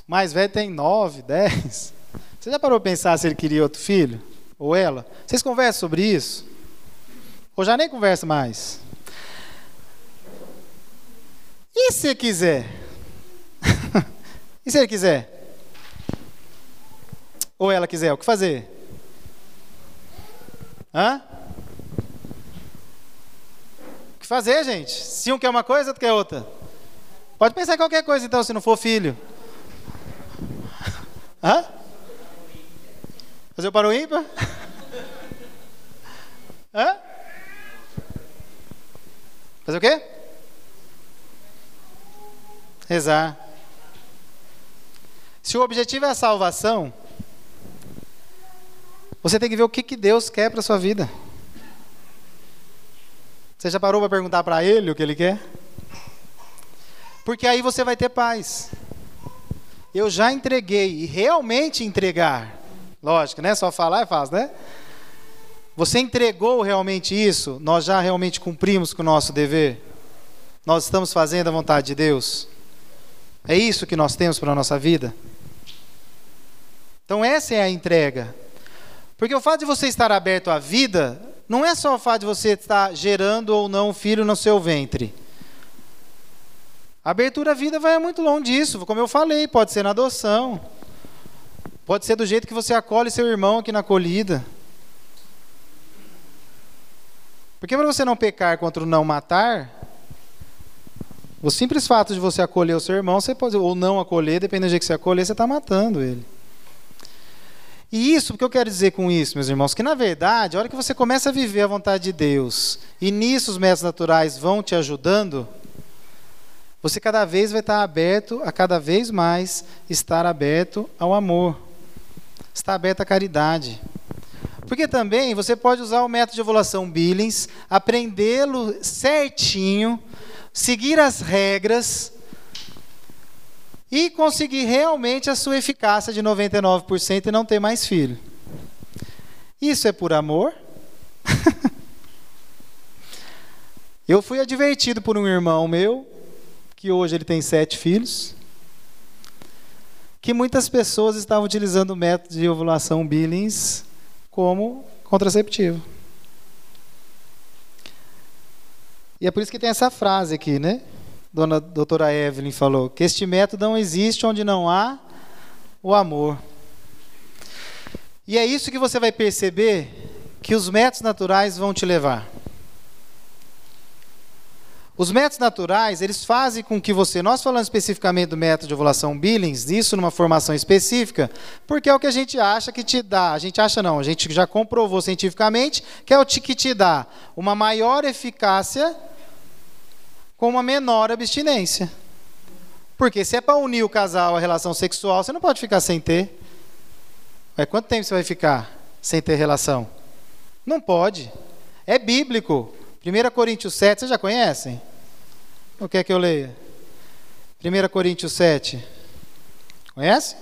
Mais velho tem 9, 10. Você já parou para pensar se ele queria outro filho? Ou ela? Vocês conversam sobre isso? Ou já nem conversa mais? E se quiser? e se ele quiser? Ou ela quiser, o que fazer? Hã? O que fazer, gente? Se um quer uma coisa, outro quer outra. Pode pensar em qualquer coisa, então, se não for filho. Hã? Fazer o para o ímpar? Hã? Fazer o quê? Rezar. Se o objetivo é a salvação, você tem que ver o que, que Deus quer para a sua vida. Você já parou para perguntar para Ele o que Ele quer? Porque aí você vai ter paz. Eu já entreguei, e realmente entregar. Lógico, né? Só falar é fácil, né? Você entregou realmente isso? Nós já realmente cumprimos com o nosso dever? Nós estamos fazendo a vontade de Deus? É isso que nós temos para a nossa vida? Então, essa é a entrega. Porque o fato de você estar aberto à vida não é só o fato de você estar gerando ou não um filho no seu ventre. A abertura à vida vai muito longe disso, como eu falei, pode ser na adoção. Pode ser do jeito que você acolhe seu irmão aqui na acolhida. Porque para você não pecar contra o não matar, o simples fato de você acolher o seu irmão, você pode, ou não acolher, dependendo do jeito que você acolher, você está matando ele. E isso, o que eu quero dizer com isso, meus irmãos? Que na verdade, a hora que você começa a viver a vontade de Deus, e nisso os métodos naturais vão te ajudando, você cada vez vai estar aberto a cada vez mais estar aberto ao amor, estar aberto à caridade. Porque também você pode usar o método de evolução Billings, aprendê-lo certinho, seguir as regras e conseguir realmente a sua eficácia de 99% e não ter mais filho. Isso é por amor? Eu fui advertido por um irmão meu que hoje ele tem sete filhos, que muitas pessoas estavam utilizando o método de ovulação Billings como contraceptivo. E é por isso que tem essa frase aqui, né? Dona doutora Evelyn falou que este método não existe onde não há o amor. E é isso que você vai perceber que os métodos naturais vão te levar. Os métodos naturais, eles fazem com que você, nós falando especificamente do método de ovulação Billings, isso numa formação específica, porque é o que a gente acha que te dá, a gente acha não, a gente já comprovou cientificamente que é o que te dá uma maior eficácia com uma menor abstinência. Porque se é para unir o casal à relação sexual, você não pode ficar sem ter. Mas quanto tempo você vai ficar sem ter relação? Não pode. É bíblico. 1 Coríntios 7, vocês já conhecem? O que é que eu leio? 1 Coríntios 7. Conhece?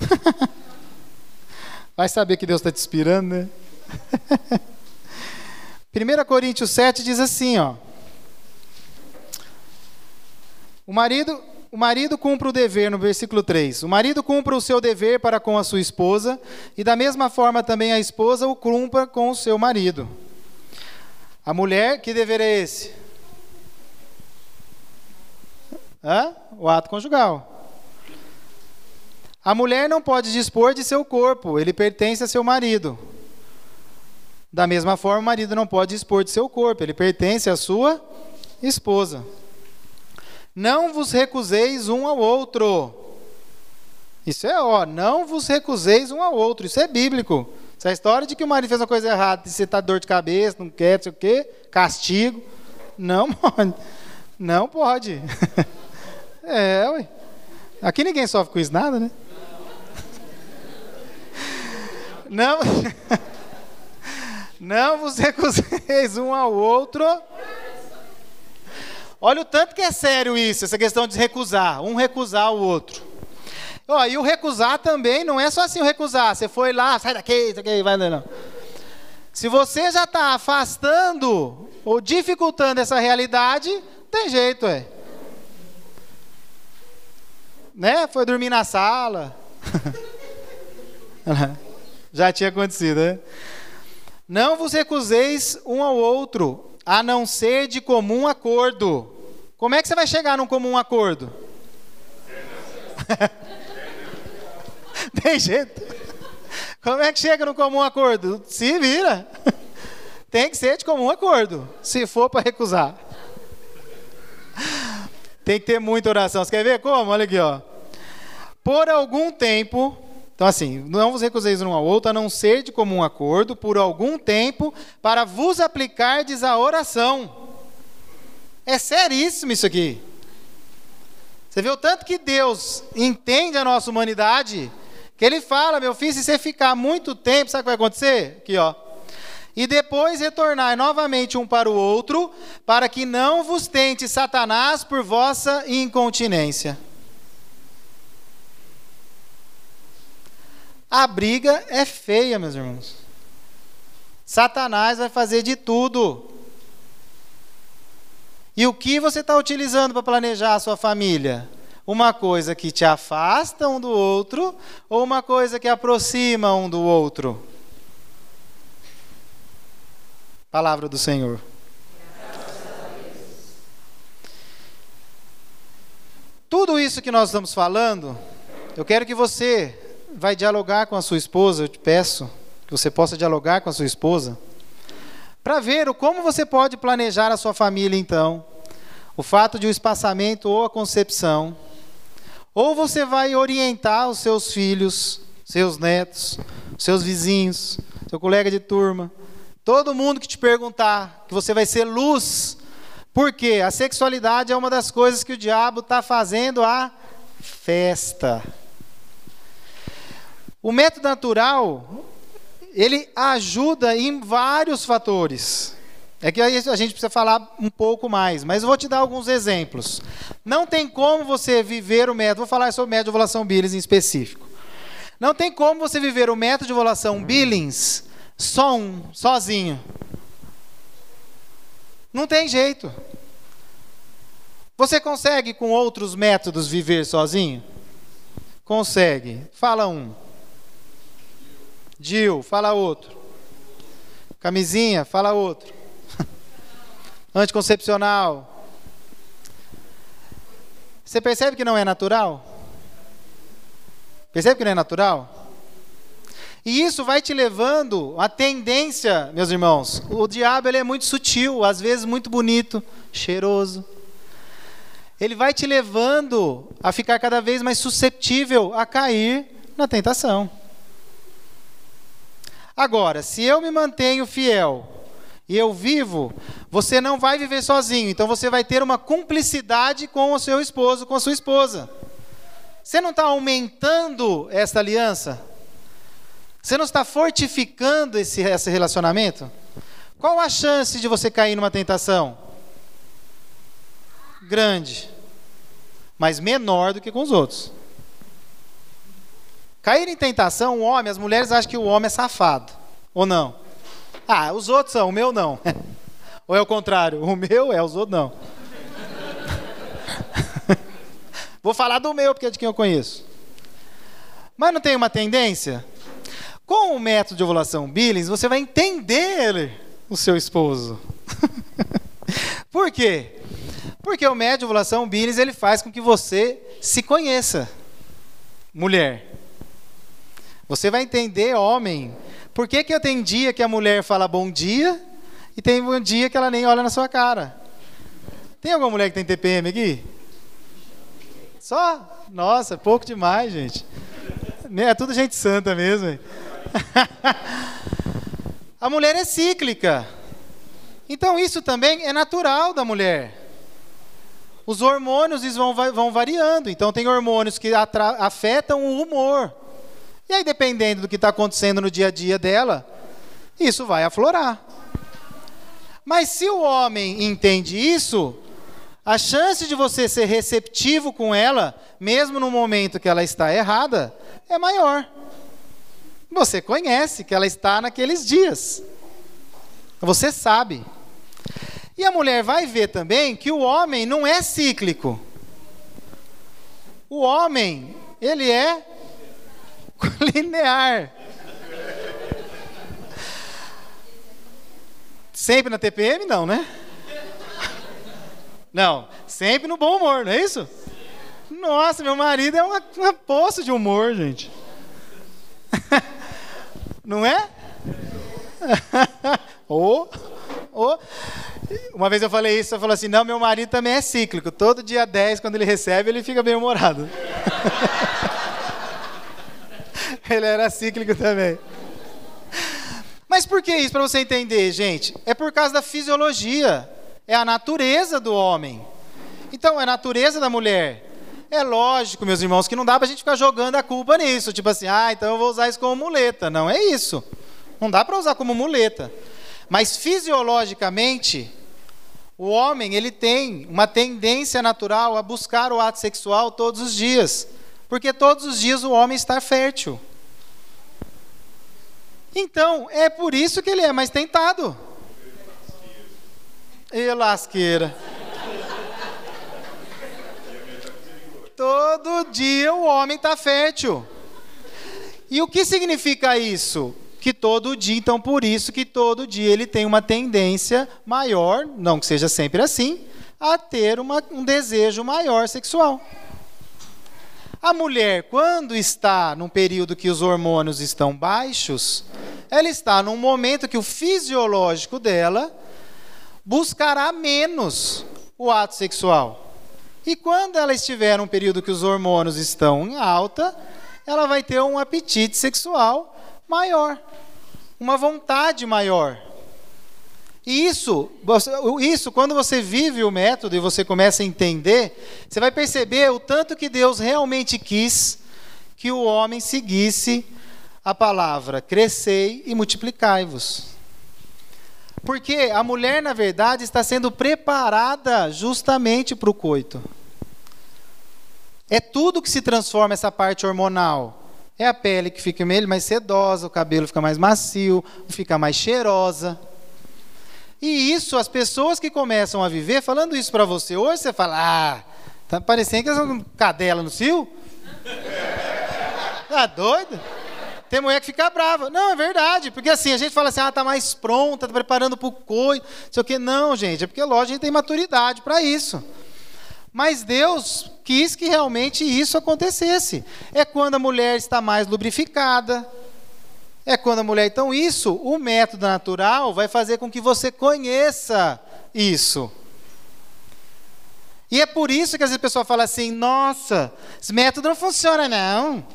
Vai saber que Deus está te inspirando, né? 1 Coríntios 7 diz assim, ó. O marido o marido cumpre o dever, no versículo 3. O marido cumpre o seu dever para com a sua esposa, e da mesma forma também a esposa o cumpra com o seu marido. A mulher, que dever é esse? Hã? O ato conjugal. A mulher não pode dispor de seu corpo, ele pertence a seu marido. Da mesma forma, o marido não pode dispor de seu corpo, ele pertence à sua esposa. Não vos recuseis um ao outro. Isso é, ó, não vos recuseis um ao outro. Isso é bíblico. Essa história de que o marido fez uma coisa errada, de você tá dor de cabeça, não quer, não sei o quê, castigo. Não pode. Não pode. É, ué. Aqui ninguém sofre com isso nada, né? Não. Não vos recuseis um ao outro Olha o tanto que é sério isso, essa questão de recusar, um recusar o outro. Ó, e o recusar também não é só assim o recusar, você foi lá, sai daqui, daqui vai não. Se você já está afastando ou dificultando essa realidade, tem jeito, é. Né? Foi dormir na sala. já tinha acontecido, né? Não vos recuseis um ao outro, a não ser de comum acordo. Como é que você vai chegar num comum acordo? Tem jeito. Como é que chega no comum acordo? Se vira. Tem que ser de comum acordo, se for para recusar. Tem que ter muita oração. Você quer ver como? Olha aqui, ó. Por algum tempo, então, assim, não vos recuseis um ao outro, a não ser de comum acordo, por algum tempo, para vos aplicardes a oração. É seríssimo isso aqui. Você o tanto que Deus entende a nossa humanidade, que Ele fala, meu filho, se você ficar muito tempo, sabe o que vai acontecer? Aqui, ó. E depois retornar novamente um para o outro, para que não vos tente Satanás por vossa incontinência. A briga é feia, meus irmãos. Satanás vai fazer de tudo E o que você está utilizando para planejar a sua família? Uma coisa que te afasta um do outro ou uma coisa que aproxima um do outro? Palavra do Senhor. Tudo isso que nós estamos falando, eu quero que você vai dialogar com a sua esposa, eu te peço que você possa dialogar com a sua esposa, para ver o como você pode planejar a sua família então. O fato de o espaçamento ou a concepção, ou você vai orientar os seus filhos, seus netos, seus vizinhos, seu colega de turma, todo mundo que te perguntar, que você vai ser luz porque a sexualidade é uma das coisas que o diabo está fazendo a festa. O método natural, ele ajuda em vários fatores. É que a gente precisa falar um pouco mais, mas eu vou te dar alguns exemplos. Não tem como você viver o método, vou falar sobre o método de ovulação Billings em específico. Não tem como você viver o método de ovulação Billings só um, sozinho. Não tem jeito. Você consegue com outros métodos viver sozinho? Consegue. Fala um. Dil, fala outro. Camisinha, fala outro. Anticoncepcional. Você percebe que não é natural? Percebe que não é natural? E isso vai te levando a tendência, meus irmãos. O diabo ele é muito sutil, às vezes muito bonito, cheiroso. Ele vai te levando a ficar cada vez mais susceptível a cair na tentação. Agora, se eu me mantenho fiel e eu vivo, você não vai viver sozinho. Então você vai ter uma cumplicidade com o seu esposo, com a sua esposa. Você não está aumentando essa aliança? Você não está fortificando esse, esse relacionamento? Qual a chance de você cair numa tentação? Grande, mas menor do que com os outros. Cair em tentação, o homem, as mulheres acham que o homem é safado, ou não? Ah, os outros são, o meu não. ou é o contrário, o meu é, os outros não. Vou falar do meu, porque é de quem eu conheço. Mas não tem uma tendência? Com o método de ovulação Billings, você vai entender o seu esposo. Por quê? Porque o método de ovulação Billings ele faz com que você se conheça, mulher. Você vai entender, homem, por que, que tem dia que a mulher fala bom dia e tem um dia que ela nem olha na sua cara. Tem alguma mulher que tem TPM aqui? Só? Nossa, pouco demais, gente. É tudo gente santa mesmo. a mulher é cíclica. Então isso também é natural da mulher. Os hormônios vão variando. Então tem hormônios que afetam o humor. E aí, dependendo do que está acontecendo no dia a dia dela, isso vai aflorar. Mas se o homem entende isso, a chance de você ser receptivo com ela, mesmo no momento que ela está errada, é maior. Você conhece que ela está naqueles dias. Você sabe. E a mulher vai ver também que o homem não é cíclico. O homem, ele é linear. Sempre na TPM, não, né? Não, sempre no bom humor, não é isso? Nossa, meu marido é uma, uma poça de humor, gente. Não é? Ou, ou, uma vez eu falei isso, eu falei assim: não, meu marido também é cíclico. Todo dia 10, quando ele recebe, ele fica bem humorado. ele era cíclico também. Mas por que isso, para você entender, gente? É por causa da fisiologia. É a natureza do homem. Então, é a natureza da mulher. É lógico, meus irmãos, que não dá para a gente ficar jogando a culpa nisso. Tipo assim, ah, então eu vou usar isso como muleta. Não é isso. Não dá para usar como muleta. Mas fisiologicamente, o homem ele tem uma tendência natural a buscar o ato sexual todos os dias. Porque todos os dias o homem está fértil. Então, é por isso que ele é mais tentado. E lasqueira. Todo dia o homem está fértil. E o que significa isso? Que todo dia, então por isso que todo dia ele tem uma tendência maior, não que seja sempre assim, a ter uma, um desejo maior sexual. A mulher, quando está num período que os hormônios estão baixos, ela está num momento que o fisiológico dela buscará menos o ato sexual. E quando ela estiver num período que os hormônios estão em alta, ela vai ter um apetite sexual maior, uma vontade maior. E isso, isso, quando você vive o método e você começa a entender, você vai perceber o tanto que Deus realmente quis que o homem seguisse a palavra: crescei e multiplicai-vos. Porque a mulher, na verdade, está sendo preparada justamente para o coito. É tudo que se transforma essa parte hormonal. É a pele que fica mais sedosa, o cabelo fica mais macio, fica mais cheirosa. E isso, as pessoas que começam a viver, falando isso para você hoje, você fala: ah, tá parecendo que é uma cadela no cio? Tá doido? Tem mulher que fica brava. Não, é verdade. Porque assim, a gente fala assim, ah, tá mais pronta, tá preparando para o coito, sei o quê. Não, gente, é porque, lógico, a gente tem maturidade para isso. Mas Deus quis que realmente isso acontecesse. É quando a mulher está mais lubrificada. É quando a mulher. Então, isso, o método natural, vai fazer com que você conheça isso. E é por isso que às vezes a pessoa fala assim: nossa, esse método não funciona, não.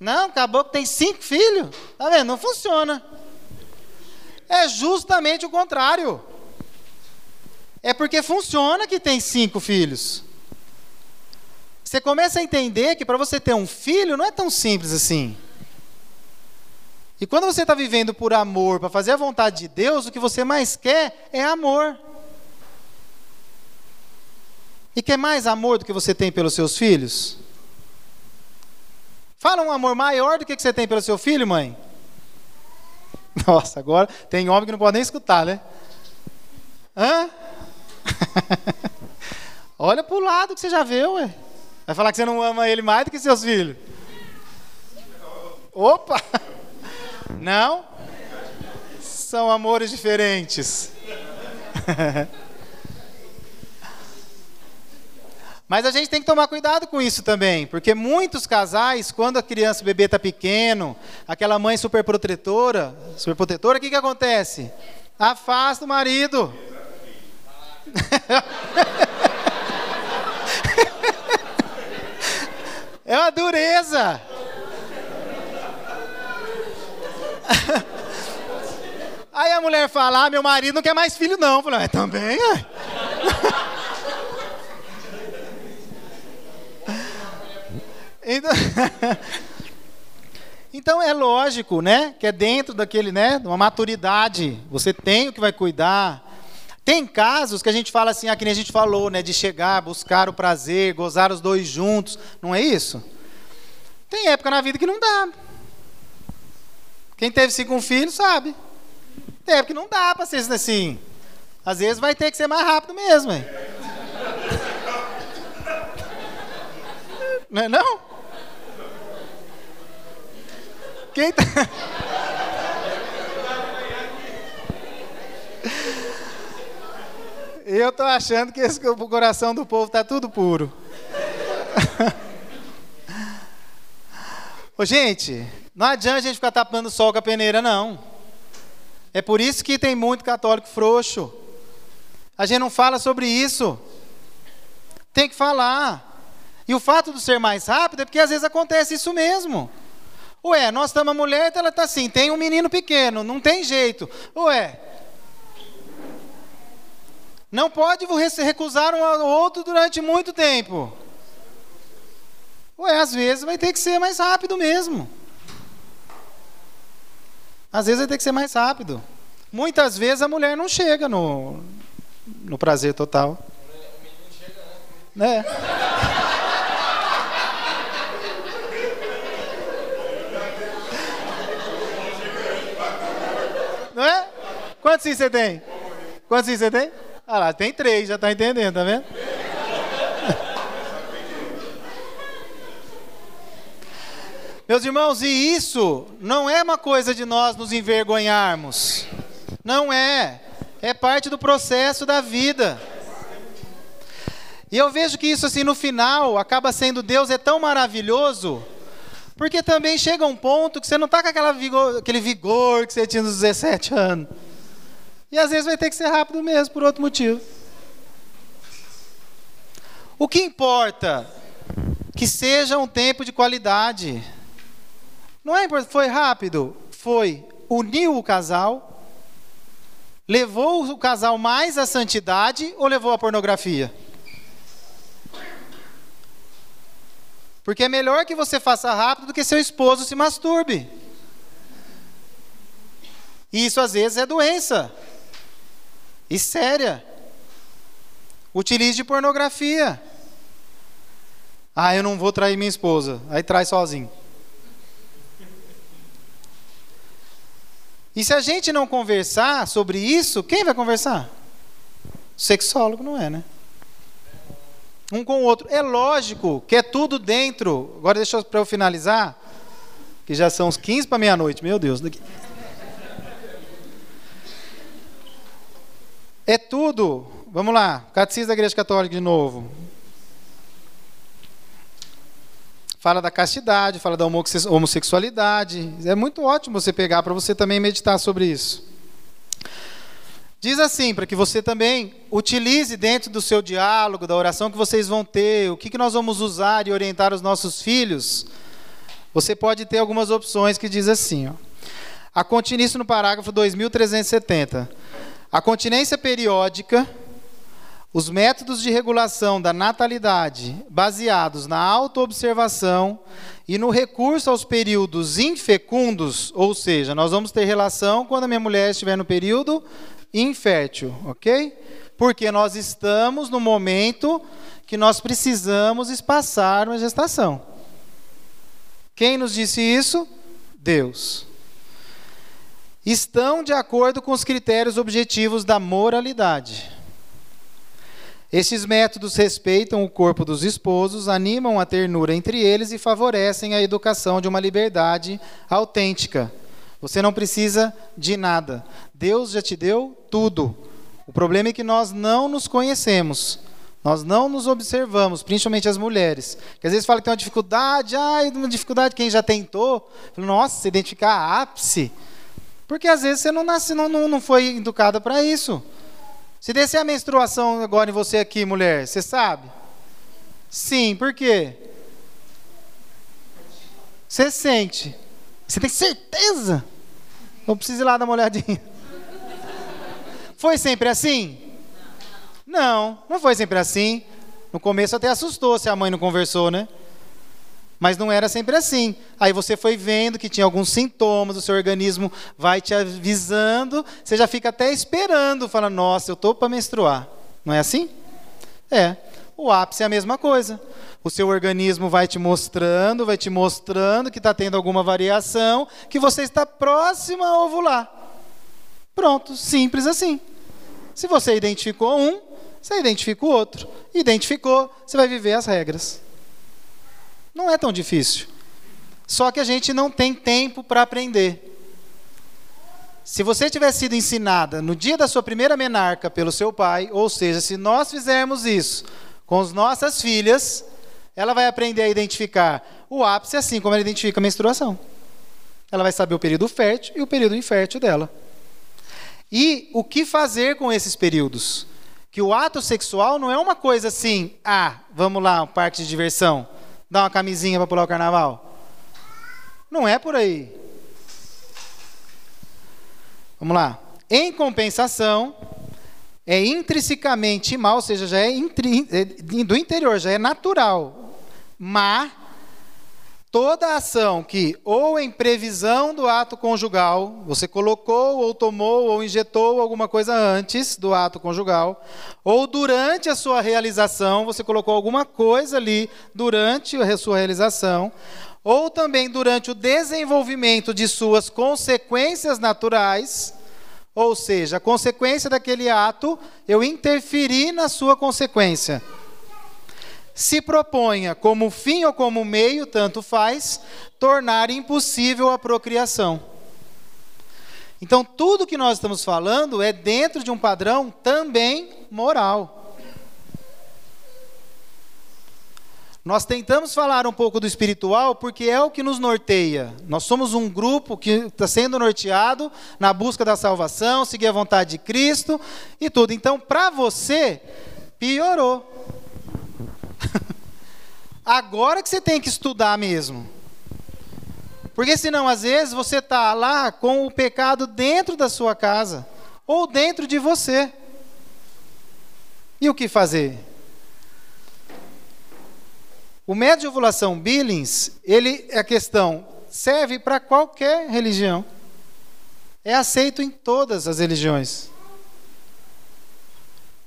Não, acabou que tem cinco filhos. Tá vendo? Não funciona. É justamente o contrário. É porque funciona que tem cinco filhos. Você começa a entender que para você ter um filho não é tão simples assim. E quando você está vivendo por amor, para fazer a vontade de Deus, o que você mais quer é amor. E quer mais amor do que você tem pelos seus filhos? Fala um amor maior do que você tem pelo seu filho, mãe. Nossa, agora tem homem que não pode nem escutar, né? Hã? Olha pro lado que você já viu, ué. Vai falar que você não ama ele mais do que seus filhos. Opa! Não? São amores diferentes. Mas a gente tem que tomar cuidado com isso também, porque muitos casais, quando a criança, o bebê está pequeno, aquela mãe super protetora, super protetora, o que, que acontece? Afasta o marido. é uma dureza. Aí a mulher fala: ah, meu marido não quer mais filho, não. Eu falei, também, é. Então, então é lógico, né, que é dentro daquele, né, uma maturidade. Você tem o que vai cuidar. Tem casos que a gente fala assim, ah, nem a gente falou, né, de chegar, buscar o prazer, gozar os dois juntos, não é isso? Tem época na vida que não dá. Quem teve cinco filhos sabe. Tem época que não dá para ser assim. Às vezes vai ter que ser mais rápido mesmo, hein? Não é não? Quem tá... Eu tô achando que esse, o coração do povo tá tudo puro. Ô, gente, não adianta a gente ficar tapando sol com a peneira, não. É por isso que tem muito católico frouxo. A gente não fala sobre isso. Tem que falar. E o fato de ser mais rápido é porque às vezes acontece isso mesmo. Ué, nós estamos a mulher, então ela está assim, tem um menino pequeno, não tem jeito. Ué, não pode recusar um ao outro durante muito tempo. Ué, às vezes vai ter que ser mais rápido mesmo. Às vezes vai ter que ser mais rápido. Muitas vezes a mulher não chega no, no prazer total. O menino chega, né? Não é? Quantos você tem? Quantos você tem? Ah lá, tem três, já está entendendo, tá vendo? Meus irmãos, e isso não é uma coisa de nós nos envergonharmos. Não é. É parte do processo da vida. E eu vejo que isso assim no final acaba sendo Deus é tão maravilhoso, porque também chega um ponto que você não está com vigor, aquele vigor que você tinha nos 17 anos. E às vezes vai ter que ser rápido mesmo, por outro motivo. O que importa? Que seja um tempo de qualidade. Não é importante, foi rápido? Foi. Uniu o casal? Levou o casal mais à santidade ou levou à pornografia? Porque é melhor que você faça rápido do que seu esposo se masturbe. E isso às vezes é doença. E séria. Utilize pornografia. Ah, eu não vou trair minha esposa. Aí traz sozinho. E se a gente não conversar sobre isso, quem vai conversar? Sexólogo não é, né? Um com o outro. É lógico que é tudo dentro. Agora deixa para eu finalizar, que já são uns 15 para meia-noite. Meu Deus. Daqui. É tudo. Vamos lá. Catecismo da Igreja Católica de novo. Fala da castidade, fala da homossexualidade. É muito ótimo você pegar para você também meditar sobre isso. Diz assim, para que você também utilize dentro do seu diálogo, da oração que vocês vão ter, o que, que nós vamos usar e orientar os nossos filhos. Você pode ter algumas opções que diz assim, ó. A continência no parágrafo 2370. A continência periódica os métodos de regulação da natalidade, baseados na autoobservação e no recurso aos períodos infecundos, ou seja, nós vamos ter relação quando a minha mulher estiver no período infértil, ok? Porque nós estamos no momento que nós precisamos espaçar uma gestação. Quem nos disse isso? Deus. Estão de acordo com os critérios objetivos da moralidade. Estes métodos respeitam o corpo dos esposos, animam a ternura entre eles e favorecem a educação de uma liberdade autêntica. Você não precisa de nada. Deus já te deu tudo. O problema é que nós não nos conhecemos. Nós não nos observamos, principalmente as mulheres. Que às vezes fala que tem uma dificuldade, ai, uma dificuldade, quem já tentou, nossa, identificar ápice. Porque às vezes você não nasce, não, não, não foi educada para isso. Se descer a menstruação agora em você aqui, mulher, você sabe? Sim, por quê? Você sente. Você tem certeza? Não precisa ir lá dar uma olhadinha. Foi sempre assim? Não, não foi sempre assim. No começo até assustou se a mãe não conversou, né? Mas não era sempre assim. Aí você foi vendo que tinha alguns sintomas, o seu organismo vai te avisando, você já fica até esperando, fala: "Nossa, eu tô para menstruar". Não é assim? É. O ápice é a mesma coisa. O seu organismo vai te mostrando, vai te mostrando que está tendo alguma variação, que você está próxima a ovular. Pronto, simples assim. Se você identificou um, você identifica o outro. Identificou, você vai viver as regras. Não é tão difícil. Só que a gente não tem tempo para aprender. Se você tiver sido ensinada no dia da sua primeira menarca pelo seu pai, ou seja, se nós fizermos isso com as nossas filhas, ela vai aprender a identificar o ápice assim como ela identifica a menstruação. Ela vai saber o período fértil e o período infértil dela. E o que fazer com esses períodos? Que o ato sexual não é uma coisa assim, ah, vamos lá, um parque de diversão dar uma camisinha para pular o carnaval? Não é por aí. Vamos lá. Em compensação, é intrinsecamente mal, ou seja, já é, é do interior, já é natural. Má toda ação que, ou em previsão do ato conjugal, você colocou, ou tomou, ou injetou alguma coisa antes do ato conjugal, ou durante a sua realização, você colocou alguma coisa ali durante a sua realização, ou também durante o desenvolvimento de suas consequências naturais, ou seja, a consequência daquele ato, eu interferi na sua consequência. Se proponha, como fim ou como meio, tanto faz, tornar impossível a procriação. Então, tudo que nós estamos falando é dentro de um padrão também moral. Nós tentamos falar um pouco do espiritual porque é o que nos norteia. Nós somos um grupo que está sendo norteado na busca da salvação, seguir a vontade de Cristo e tudo. Então, para você, piorou. Agora que você tem que estudar mesmo. Porque senão, às vezes, você está lá com o pecado dentro da sua casa ou dentro de você. E o que fazer? O método de ovulação Billings, ele é a questão, serve para qualquer religião. É aceito em todas as religiões.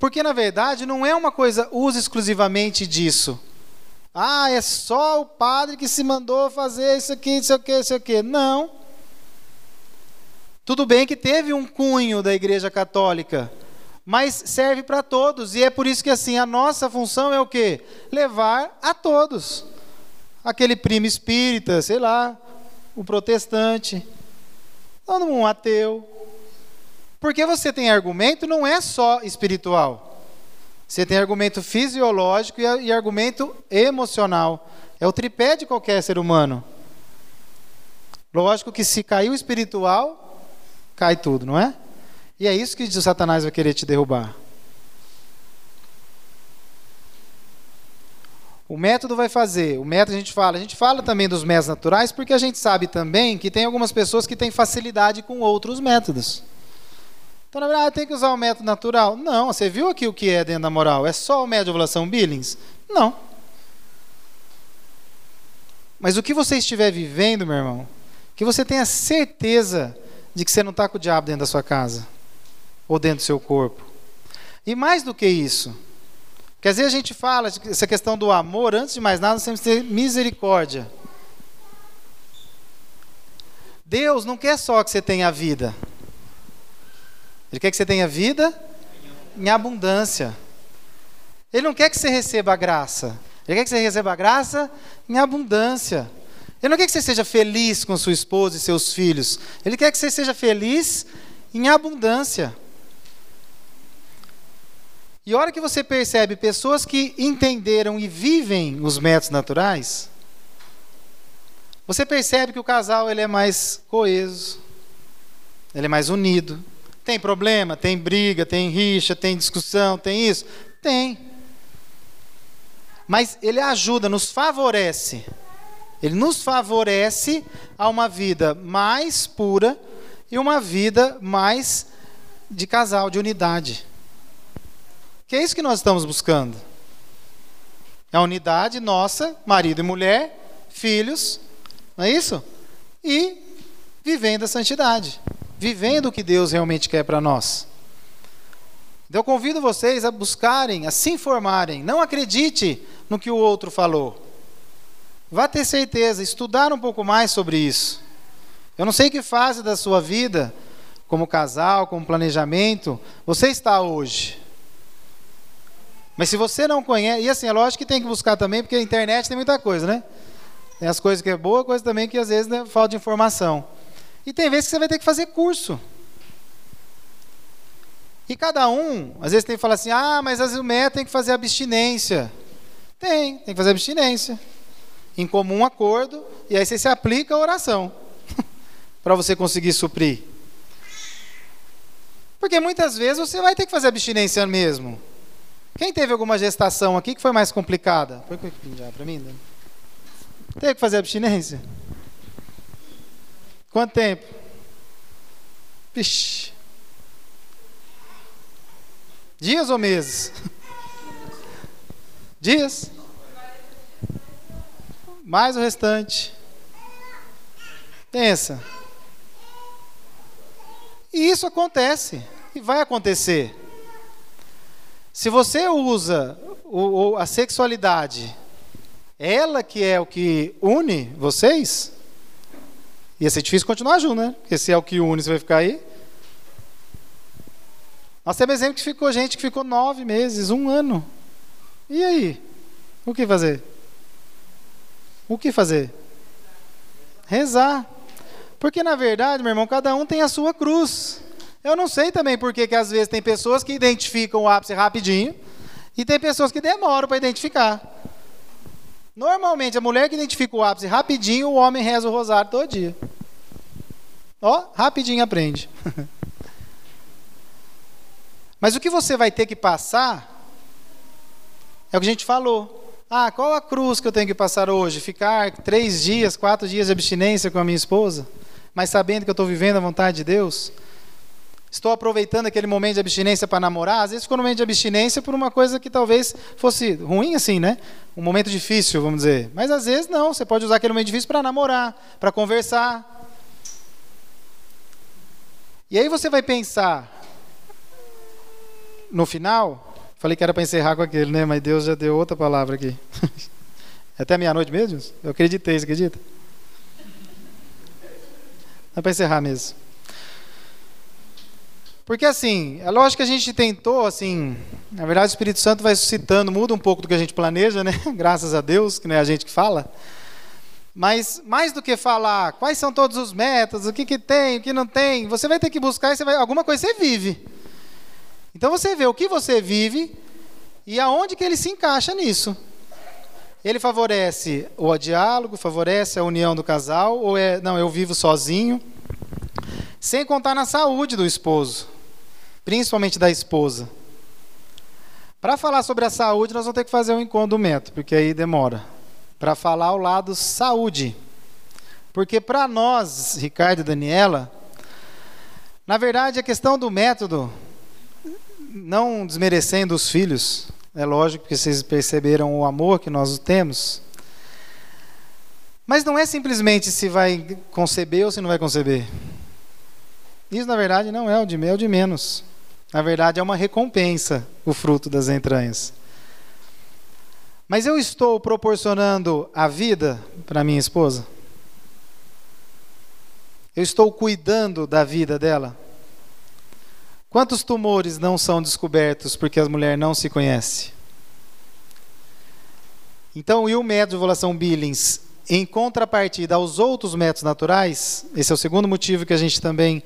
Porque na verdade não é uma coisa usa exclusivamente disso. Ah, é só o padre que se mandou fazer isso aqui, isso aqui, isso aqui. Não. Tudo bem que teve um cunho da Igreja Católica, mas serve para todos. E é por isso que assim, a nossa função é o quê? Levar a todos. Aquele primo espírita, sei lá, o protestante, um ateu. Porque você tem argumento não é só espiritual. Você tem argumento fisiológico e argumento emocional. É o tripé de qualquer ser humano. Lógico que se caiu espiritual, cai tudo, não é? E é isso que o Satanás vai querer te derrubar. O método vai fazer, o método a gente fala, a gente fala também dos métodos naturais porque a gente sabe também que tem algumas pessoas que têm facilidade com outros métodos. Então, na verdade, tem que usar o método natural? Não, você viu aqui o que é dentro da moral? É só o de ovulação Billings? Não. Mas o que você estiver vivendo, meu irmão, que você tenha certeza de que você não está com o diabo dentro da sua casa ou dentro do seu corpo. E mais do que isso, porque às vezes a gente fala essa questão do amor, antes de mais nada, nós temos que ter misericórdia. Deus não quer só que você tenha vida. Ele quer que você tenha vida em abundância. Ele não quer que você receba a graça. Ele quer que você receba a graça em abundância. Ele não quer que você seja feliz com sua esposa e seus filhos. Ele quer que você seja feliz em abundância. E a hora que você percebe pessoas que entenderam e vivem os métodos naturais, você percebe que o casal ele é mais coeso, ele é mais unido. Tem problema, tem briga, tem rixa, tem discussão, tem isso? Tem. Mas ele ajuda, nos favorece. Ele nos favorece a uma vida mais pura e uma vida mais de casal, de unidade. Que é isso que nós estamos buscando. É a unidade nossa, marido e mulher, filhos, não é isso? E vivendo a santidade, vivendo o que Deus realmente quer para nós. Então eu convido vocês a buscarem, a se informarem. Não acredite no que o outro falou. Vá ter certeza, estudar um pouco mais sobre isso. Eu não sei que fase da sua vida, como casal, como planejamento, você está hoje. Mas se você não conhece, e assim, é lógico que tem que buscar também, porque a internet tem muita coisa, né? Tem as coisas que é boa, coisa também que às vezes né, falta de informação. E tem vezes que você vai ter que fazer curso. E cada um, às vezes tem que falar assim, ah, mas as vezes tem que fazer abstinência. Tem, tem que fazer abstinência. Em comum acordo, e aí você se aplica a oração. para você conseguir suprir. Porque muitas vezes você vai ter que fazer abstinência mesmo. Quem teve alguma gestação aqui que foi mais complicada? Põe já para mim. Teve que fazer abstinência? Quanto tempo? Vixe. Dias ou meses? Dias? Mais o restante. Pensa. E isso acontece. E vai acontecer. Se você usa o, a sexualidade, ela que é o que une vocês, ia ser difícil continuar junto, né? Porque se é o que une, você vai ficar aí. Nós temos exemplo que ficou gente que ficou nove meses, um ano. E aí? O que fazer? O que fazer? Rezar. Porque na verdade, meu irmão, cada um tem a sua cruz. Eu não sei também por que às vezes tem pessoas que identificam o ápice rapidinho e tem pessoas que demoram para identificar. Normalmente, a mulher que identifica o ápice rapidinho, o homem reza o rosário todo dia. Ó, rapidinho aprende. Mas o que você vai ter que passar é o que a gente falou. Ah, qual a cruz que eu tenho que passar hoje? Ficar três dias, quatro dias de abstinência com a minha esposa, mas sabendo que eu estou vivendo a vontade de Deus? Estou aproveitando aquele momento de abstinência para namorar? Às vezes ficou no momento de abstinência por uma coisa que talvez fosse ruim assim, né? Um momento difícil, vamos dizer. Mas às vezes não, você pode usar aquele momento difícil para namorar, para conversar. E aí você vai pensar no final, falei que era para encerrar com aquele, né? Mas Deus já deu outra palavra aqui. É até meia-noite mesmo? Eu acreditei, você acredita? É para encerrar mesmo. Porque assim, é lógico que a gente tentou, assim, na verdade o Espírito Santo vai suscitando, muda um pouco do que a gente planeja, né? Graças a Deus, que não é a gente que fala. Mas mais do que falar quais são todos os métodos, o que, que tem, o que não tem, você vai ter que buscar e você vai, alguma coisa você vive. Então você vê o que você vive e aonde que ele se encaixa nisso. Ele favorece o diálogo, favorece a união do casal, ou é, não, eu vivo sozinho. Sem contar na saúde do esposo, principalmente da esposa. Para falar sobre a saúde, nós vamos ter que fazer um método, porque aí demora. Para falar o lado saúde. Porque para nós, Ricardo e Daniela, na verdade a questão do método não desmerecendo os filhos, é lógico que vocês perceberam o amor que nós temos. Mas não é simplesmente se vai conceber ou se não vai conceber. Isso, na verdade, não é o de, é o de menos. Na verdade, é uma recompensa o fruto das entranhas. Mas eu estou proporcionando a vida para minha esposa? Eu estou cuidando da vida dela? Quantos tumores não são descobertos porque a mulher não se conhece? Então, e o método de ovulação Billings, em contrapartida aos outros métodos naturais, esse é o segundo motivo que a gente também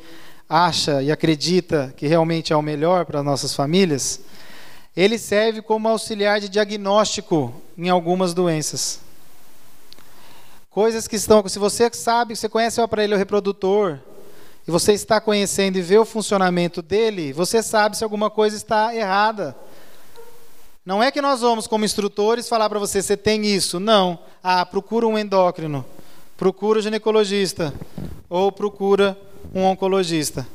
acha e acredita que realmente é o melhor para nossas famílias, ele serve como auxiliar de diagnóstico em algumas doenças. Coisas que estão, se você sabe, você conhece o aparelho reprodutor, e você está conhecendo e vê o funcionamento dele, você sabe se alguma coisa está errada. Não é que nós vamos, como instrutores, falar para você, você tem isso. Não. Ah, procura um endócrino, procura um ginecologista, ou procura um oncologista.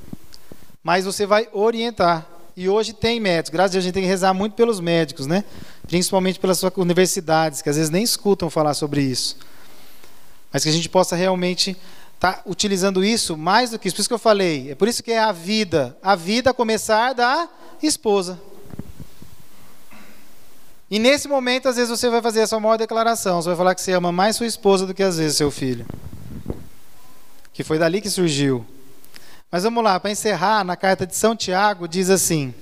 Mas você vai orientar. E hoje tem médicos. Graças a Deus a gente tem que rezar muito pelos médicos, né? Principalmente pelas suas universidades, que às vezes nem escutam falar sobre isso. Mas que a gente possa realmente está utilizando isso mais do que isso. Por isso que eu falei. É por isso que é a vida. A vida a começar da esposa. E nesse momento, às vezes, você vai fazer a sua maior declaração. Você vai falar que você ama mais sua esposa do que, às vezes, seu filho. Que foi dali que surgiu. Mas vamos lá, para encerrar, na carta de São Tiago, diz assim: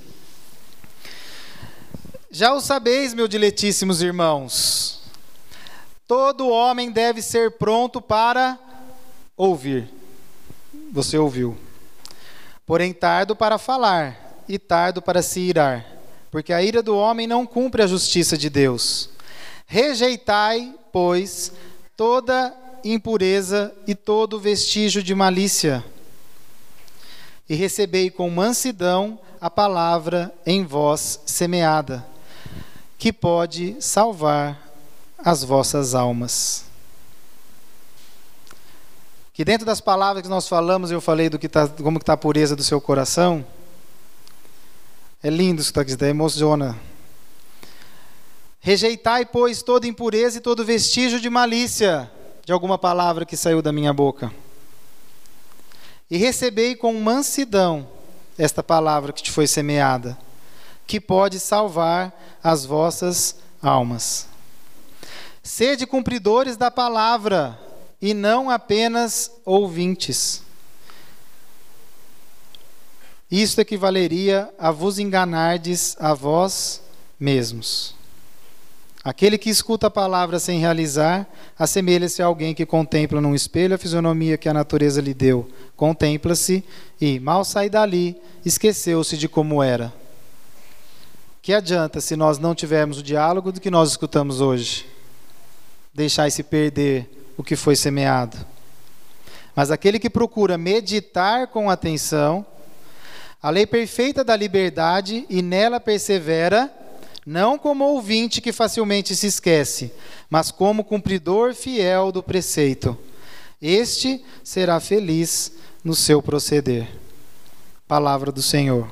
Já o sabeis, meus diletíssimos irmãos, todo homem deve ser pronto para ouvir. Você ouviu. Porém, tardo para falar e tardo para se irar, porque a ira do homem não cumpre a justiça de Deus. Rejeitai, pois, toda impureza e todo vestígio de malícia, e recebei com mansidão a palavra em vós semeada, que pode salvar as vossas almas. Que dentro das palavras que nós falamos, eu falei do que tá, como está a pureza do seu coração. É lindo isso que está aqui, emociona. Rejeitai, pois, toda impureza e todo vestígio de malícia de alguma palavra que saiu da minha boca. E recebei com mansidão esta palavra que te foi semeada, que pode salvar as vossas almas. Sede cumpridores da palavra, e não apenas ouvintes. Isto equivaleria a vos enganardes a vós mesmos. Aquele que escuta a palavra sem realizar, assemelha-se a alguém que contempla num espelho a fisionomia que a natureza lhe deu. Contempla-se e, mal sai dali, esqueceu-se de como era. Que adianta se nós não tivermos o diálogo do que nós escutamos hoje? Deixar-se perder o que foi semeado. Mas aquele que procura meditar com atenção, a lei perfeita da liberdade e nela persevera, não como ouvinte que facilmente se esquece, mas como cumpridor fiel do preceito. Este será feliz no seu proceder. Palavra do Senhor.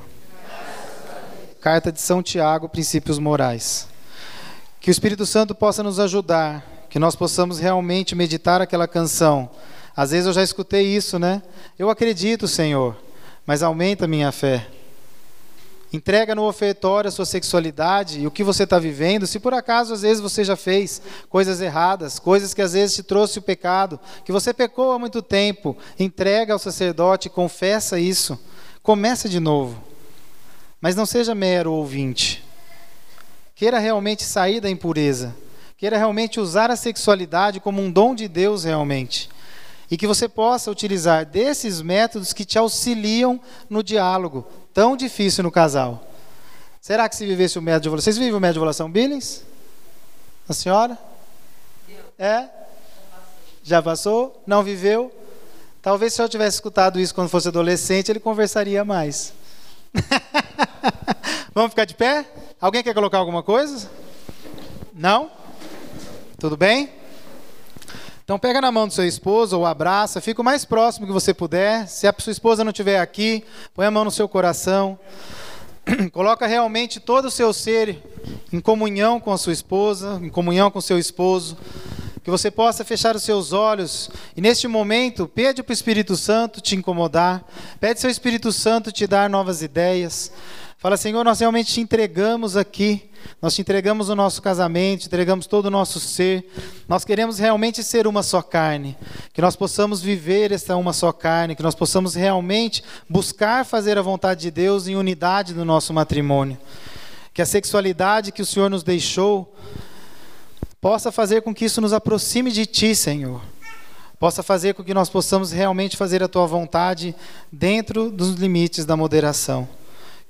Carta de São Tiago, Princípios Morais. Que o Espírito Santo possa nos ajudar, que nós possamos realmente meditar aquela canção. Às vezes eu já escutei isso, né? Eu acredito, Senhor, mas aumenta minha fé. Entrega no ofertório a sua sexualidade e o que você está vivendo. Se por acaso às vezes você já fez coisas erradas, coisas que às vezes te trouxe o pecado, que você pecou há muito tempo, entrega ao sacerdote, confessa isso. Começa de novo. Mas não seja mero ouvinte. Queira realmente sair da impureza. Queira realmente usar a sexualidade como um dom de Deus realmente. E que você possa utilizar desses métodos que te auxiliam no diálogo, tão difícil no casal. Será que se vivesse o método de? Vocês vivem o método de ovulação Billings? A senhora? É? Já passou? Não viveu? Talvez se eu tivesse escutado isso quando fosse adolescente, ele conversaria mais. Vamos ficar de pé? Alguém quer colocar alguma coisa? Não? Tudo bem? Então pega na mão do seu esposo ou abraça, fica o mais próximo que você puder. Se a sua esposa não estiver aqui, põe a mão no seu coração. Coloca realmente todo o seu ser em comunhão com a sua esposa, em comunhão com o seu esposo. Que você possa fechar os seus olhos e neste momento pede para o Espírito Santo te incomodar, pede seu Espírito Santo te dar novas ideias. Fala, Senhor, nós realmente te entregamos aqui nós te entregamos o nosso casamento, te entregamos todo o nosso ser. Nós queremos realmente ser uma só carne. Que nós possamos viver essa uma só carne, que nós possamos realmente buscar fazer a vontade de Deus em unidade no nosso matrimônio. Que a sexualidade que o Senhor nos deixou possa fazer com que isso nos aproxime de Ti, Senhor. Possa fazer com que nós possamos realmente fazer a Tua vontade dentro dos limites da moderação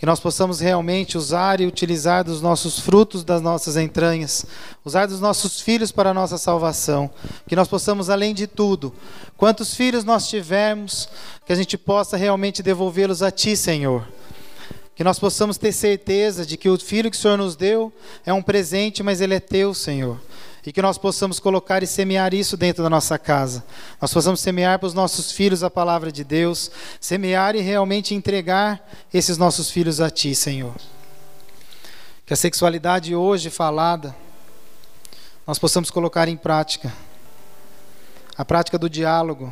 que nós possamos realmente usar e utilizar dos nossos frutos das nossas entranhas, usar dos nossos filhos para a nossa salvação, que nós possamos, além de tudo, quantos filhos nós tivermos, que a gente possa realmente devolvê-los a Ti, Senhor. Que nós possamos ter certeza de que o filho que o Senhor nos deu é um presente, mas ele é Teu, Senhor e que nós possamos colocar e semear isso dentro da nossa casa. Nós possamos semear para os nossos filhos a palavra de Deus, semear e realmente entregar esses nossos filhos a Ti, Senhor. Que a sexualidade hoje falada, nós possamos colocar em prática. A prática do diálogo.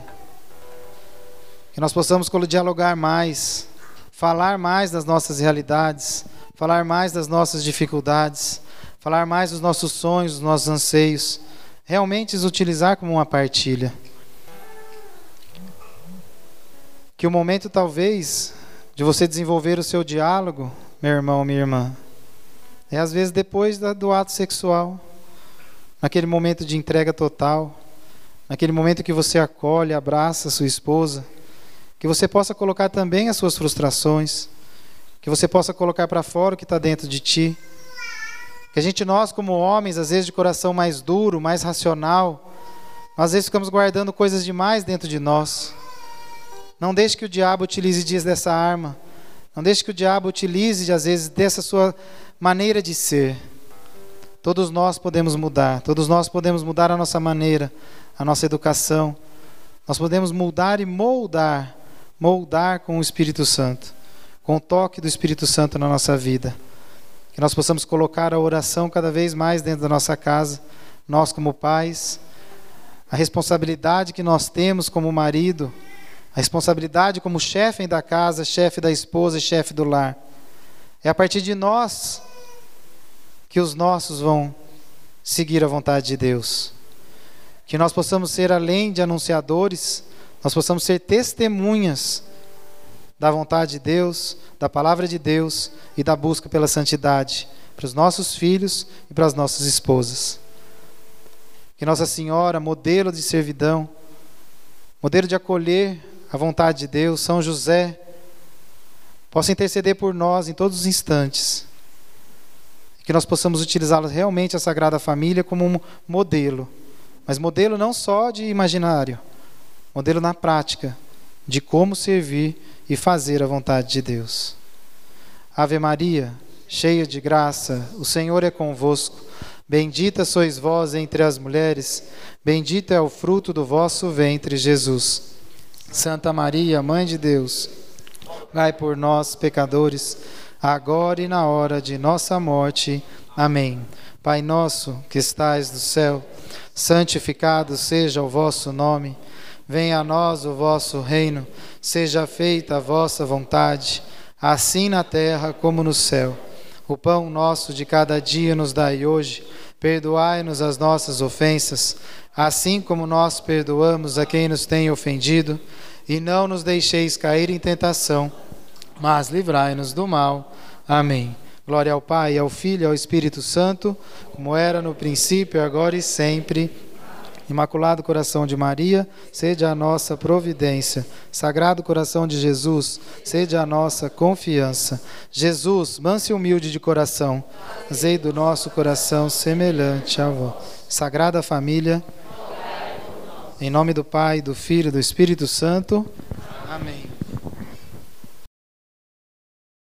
Que nós possamos dialogar mais, falar mais das nossas realidades, falar mais das nossas dificuldades falar mais dos nossos sonhos, dos nossos anseios, realmente os utilizar como uma partilha. Que o momento, talvez, de você desenvolver o seu diálogo, meu irmão, minha irmã, é às vezes depois do ato sexual, naquele momento de entrega total, naquele momento que você acolhe, abraça sua esposa, que você possa colocar também as suas frustrações, que você possa colocar para fora o que está dentro de ti que a gente, nós, como homens, às vezes de coração mais duro, mais racional, às vezes ficamos guardando coisas demais dentro de nós. Não deixe que o diabo utilize dias dessa arma. Não deixe que o diabo utilize, às vezes, dessa sua maneira de ser. Todos nós podemos mudar, todos nós podemos mudar a nossa maneira, a nossa educação. Nós podemos mudar e moldar, moldar com o Espírito Santo, com o toque do Espírito Santo na nossa vida. Que nós possamos colocar a oração cada vez mais dentro da nossa casa, nós como pais, a responsabilidade que nós temos como marido, a responsabilidade como chefe da casa, chefe da esposa e chefe do lar. É a partir de nós que os nossos vão seguir a vontade de Deus. Que nós possamos ser, além de anunciadores, nós possamos ser testemunhas da vontade de Deus, da palavra de Deus e da busca pela santidade, para os nossos filhos e para as nossas esposas. Que Nossa Senhora, modelo de servidão, modelo de acolher a vontade de Deus, São José, possa interceder por nós em todos os instantes. Que nós possamos utilizá realmente a Sagrada Família como um modelo, mas modelo não só de imaginário, modelo na prática de como servir e fazer a vontade de Deus. Ave Maria, cheia de graça, o Senhor é convosco. Bendita sois vós entre as mulheres, bendito é o fruto do vosso ventre, Jesus. Santa Maria, Mãe de Deus, rogai por nós, pecadores, agora e na hora de nossa morte. Amém. Pai nosso, que estais no céu, santificado seja o vosso nome. Venha a nós o vosso reino, seja feita a vossa vontade, assim na terra como no céu. O pão nosso de cada dia nos dai hoje. Perdoai-nos as nossas ofensas, assim como nós perdoamos a quem nos tem ofendido, e não nos deixeis cair em tentação, mas livrai-nos do mal. Amém. Glória ao Pai, ao Filho e ao Espírito Santo, como era no princípio, agora e sempre Imaculado Coração de Maria, sede a nossa providência. Sagrado Coração de Jesus, sede a nossa confiança. Jesus, manso e humilde de coração, fazei do nosso coração semelhante a vós. Sagrada Família, em nome do Pai, do Filho e do Espírito Santo. Amém.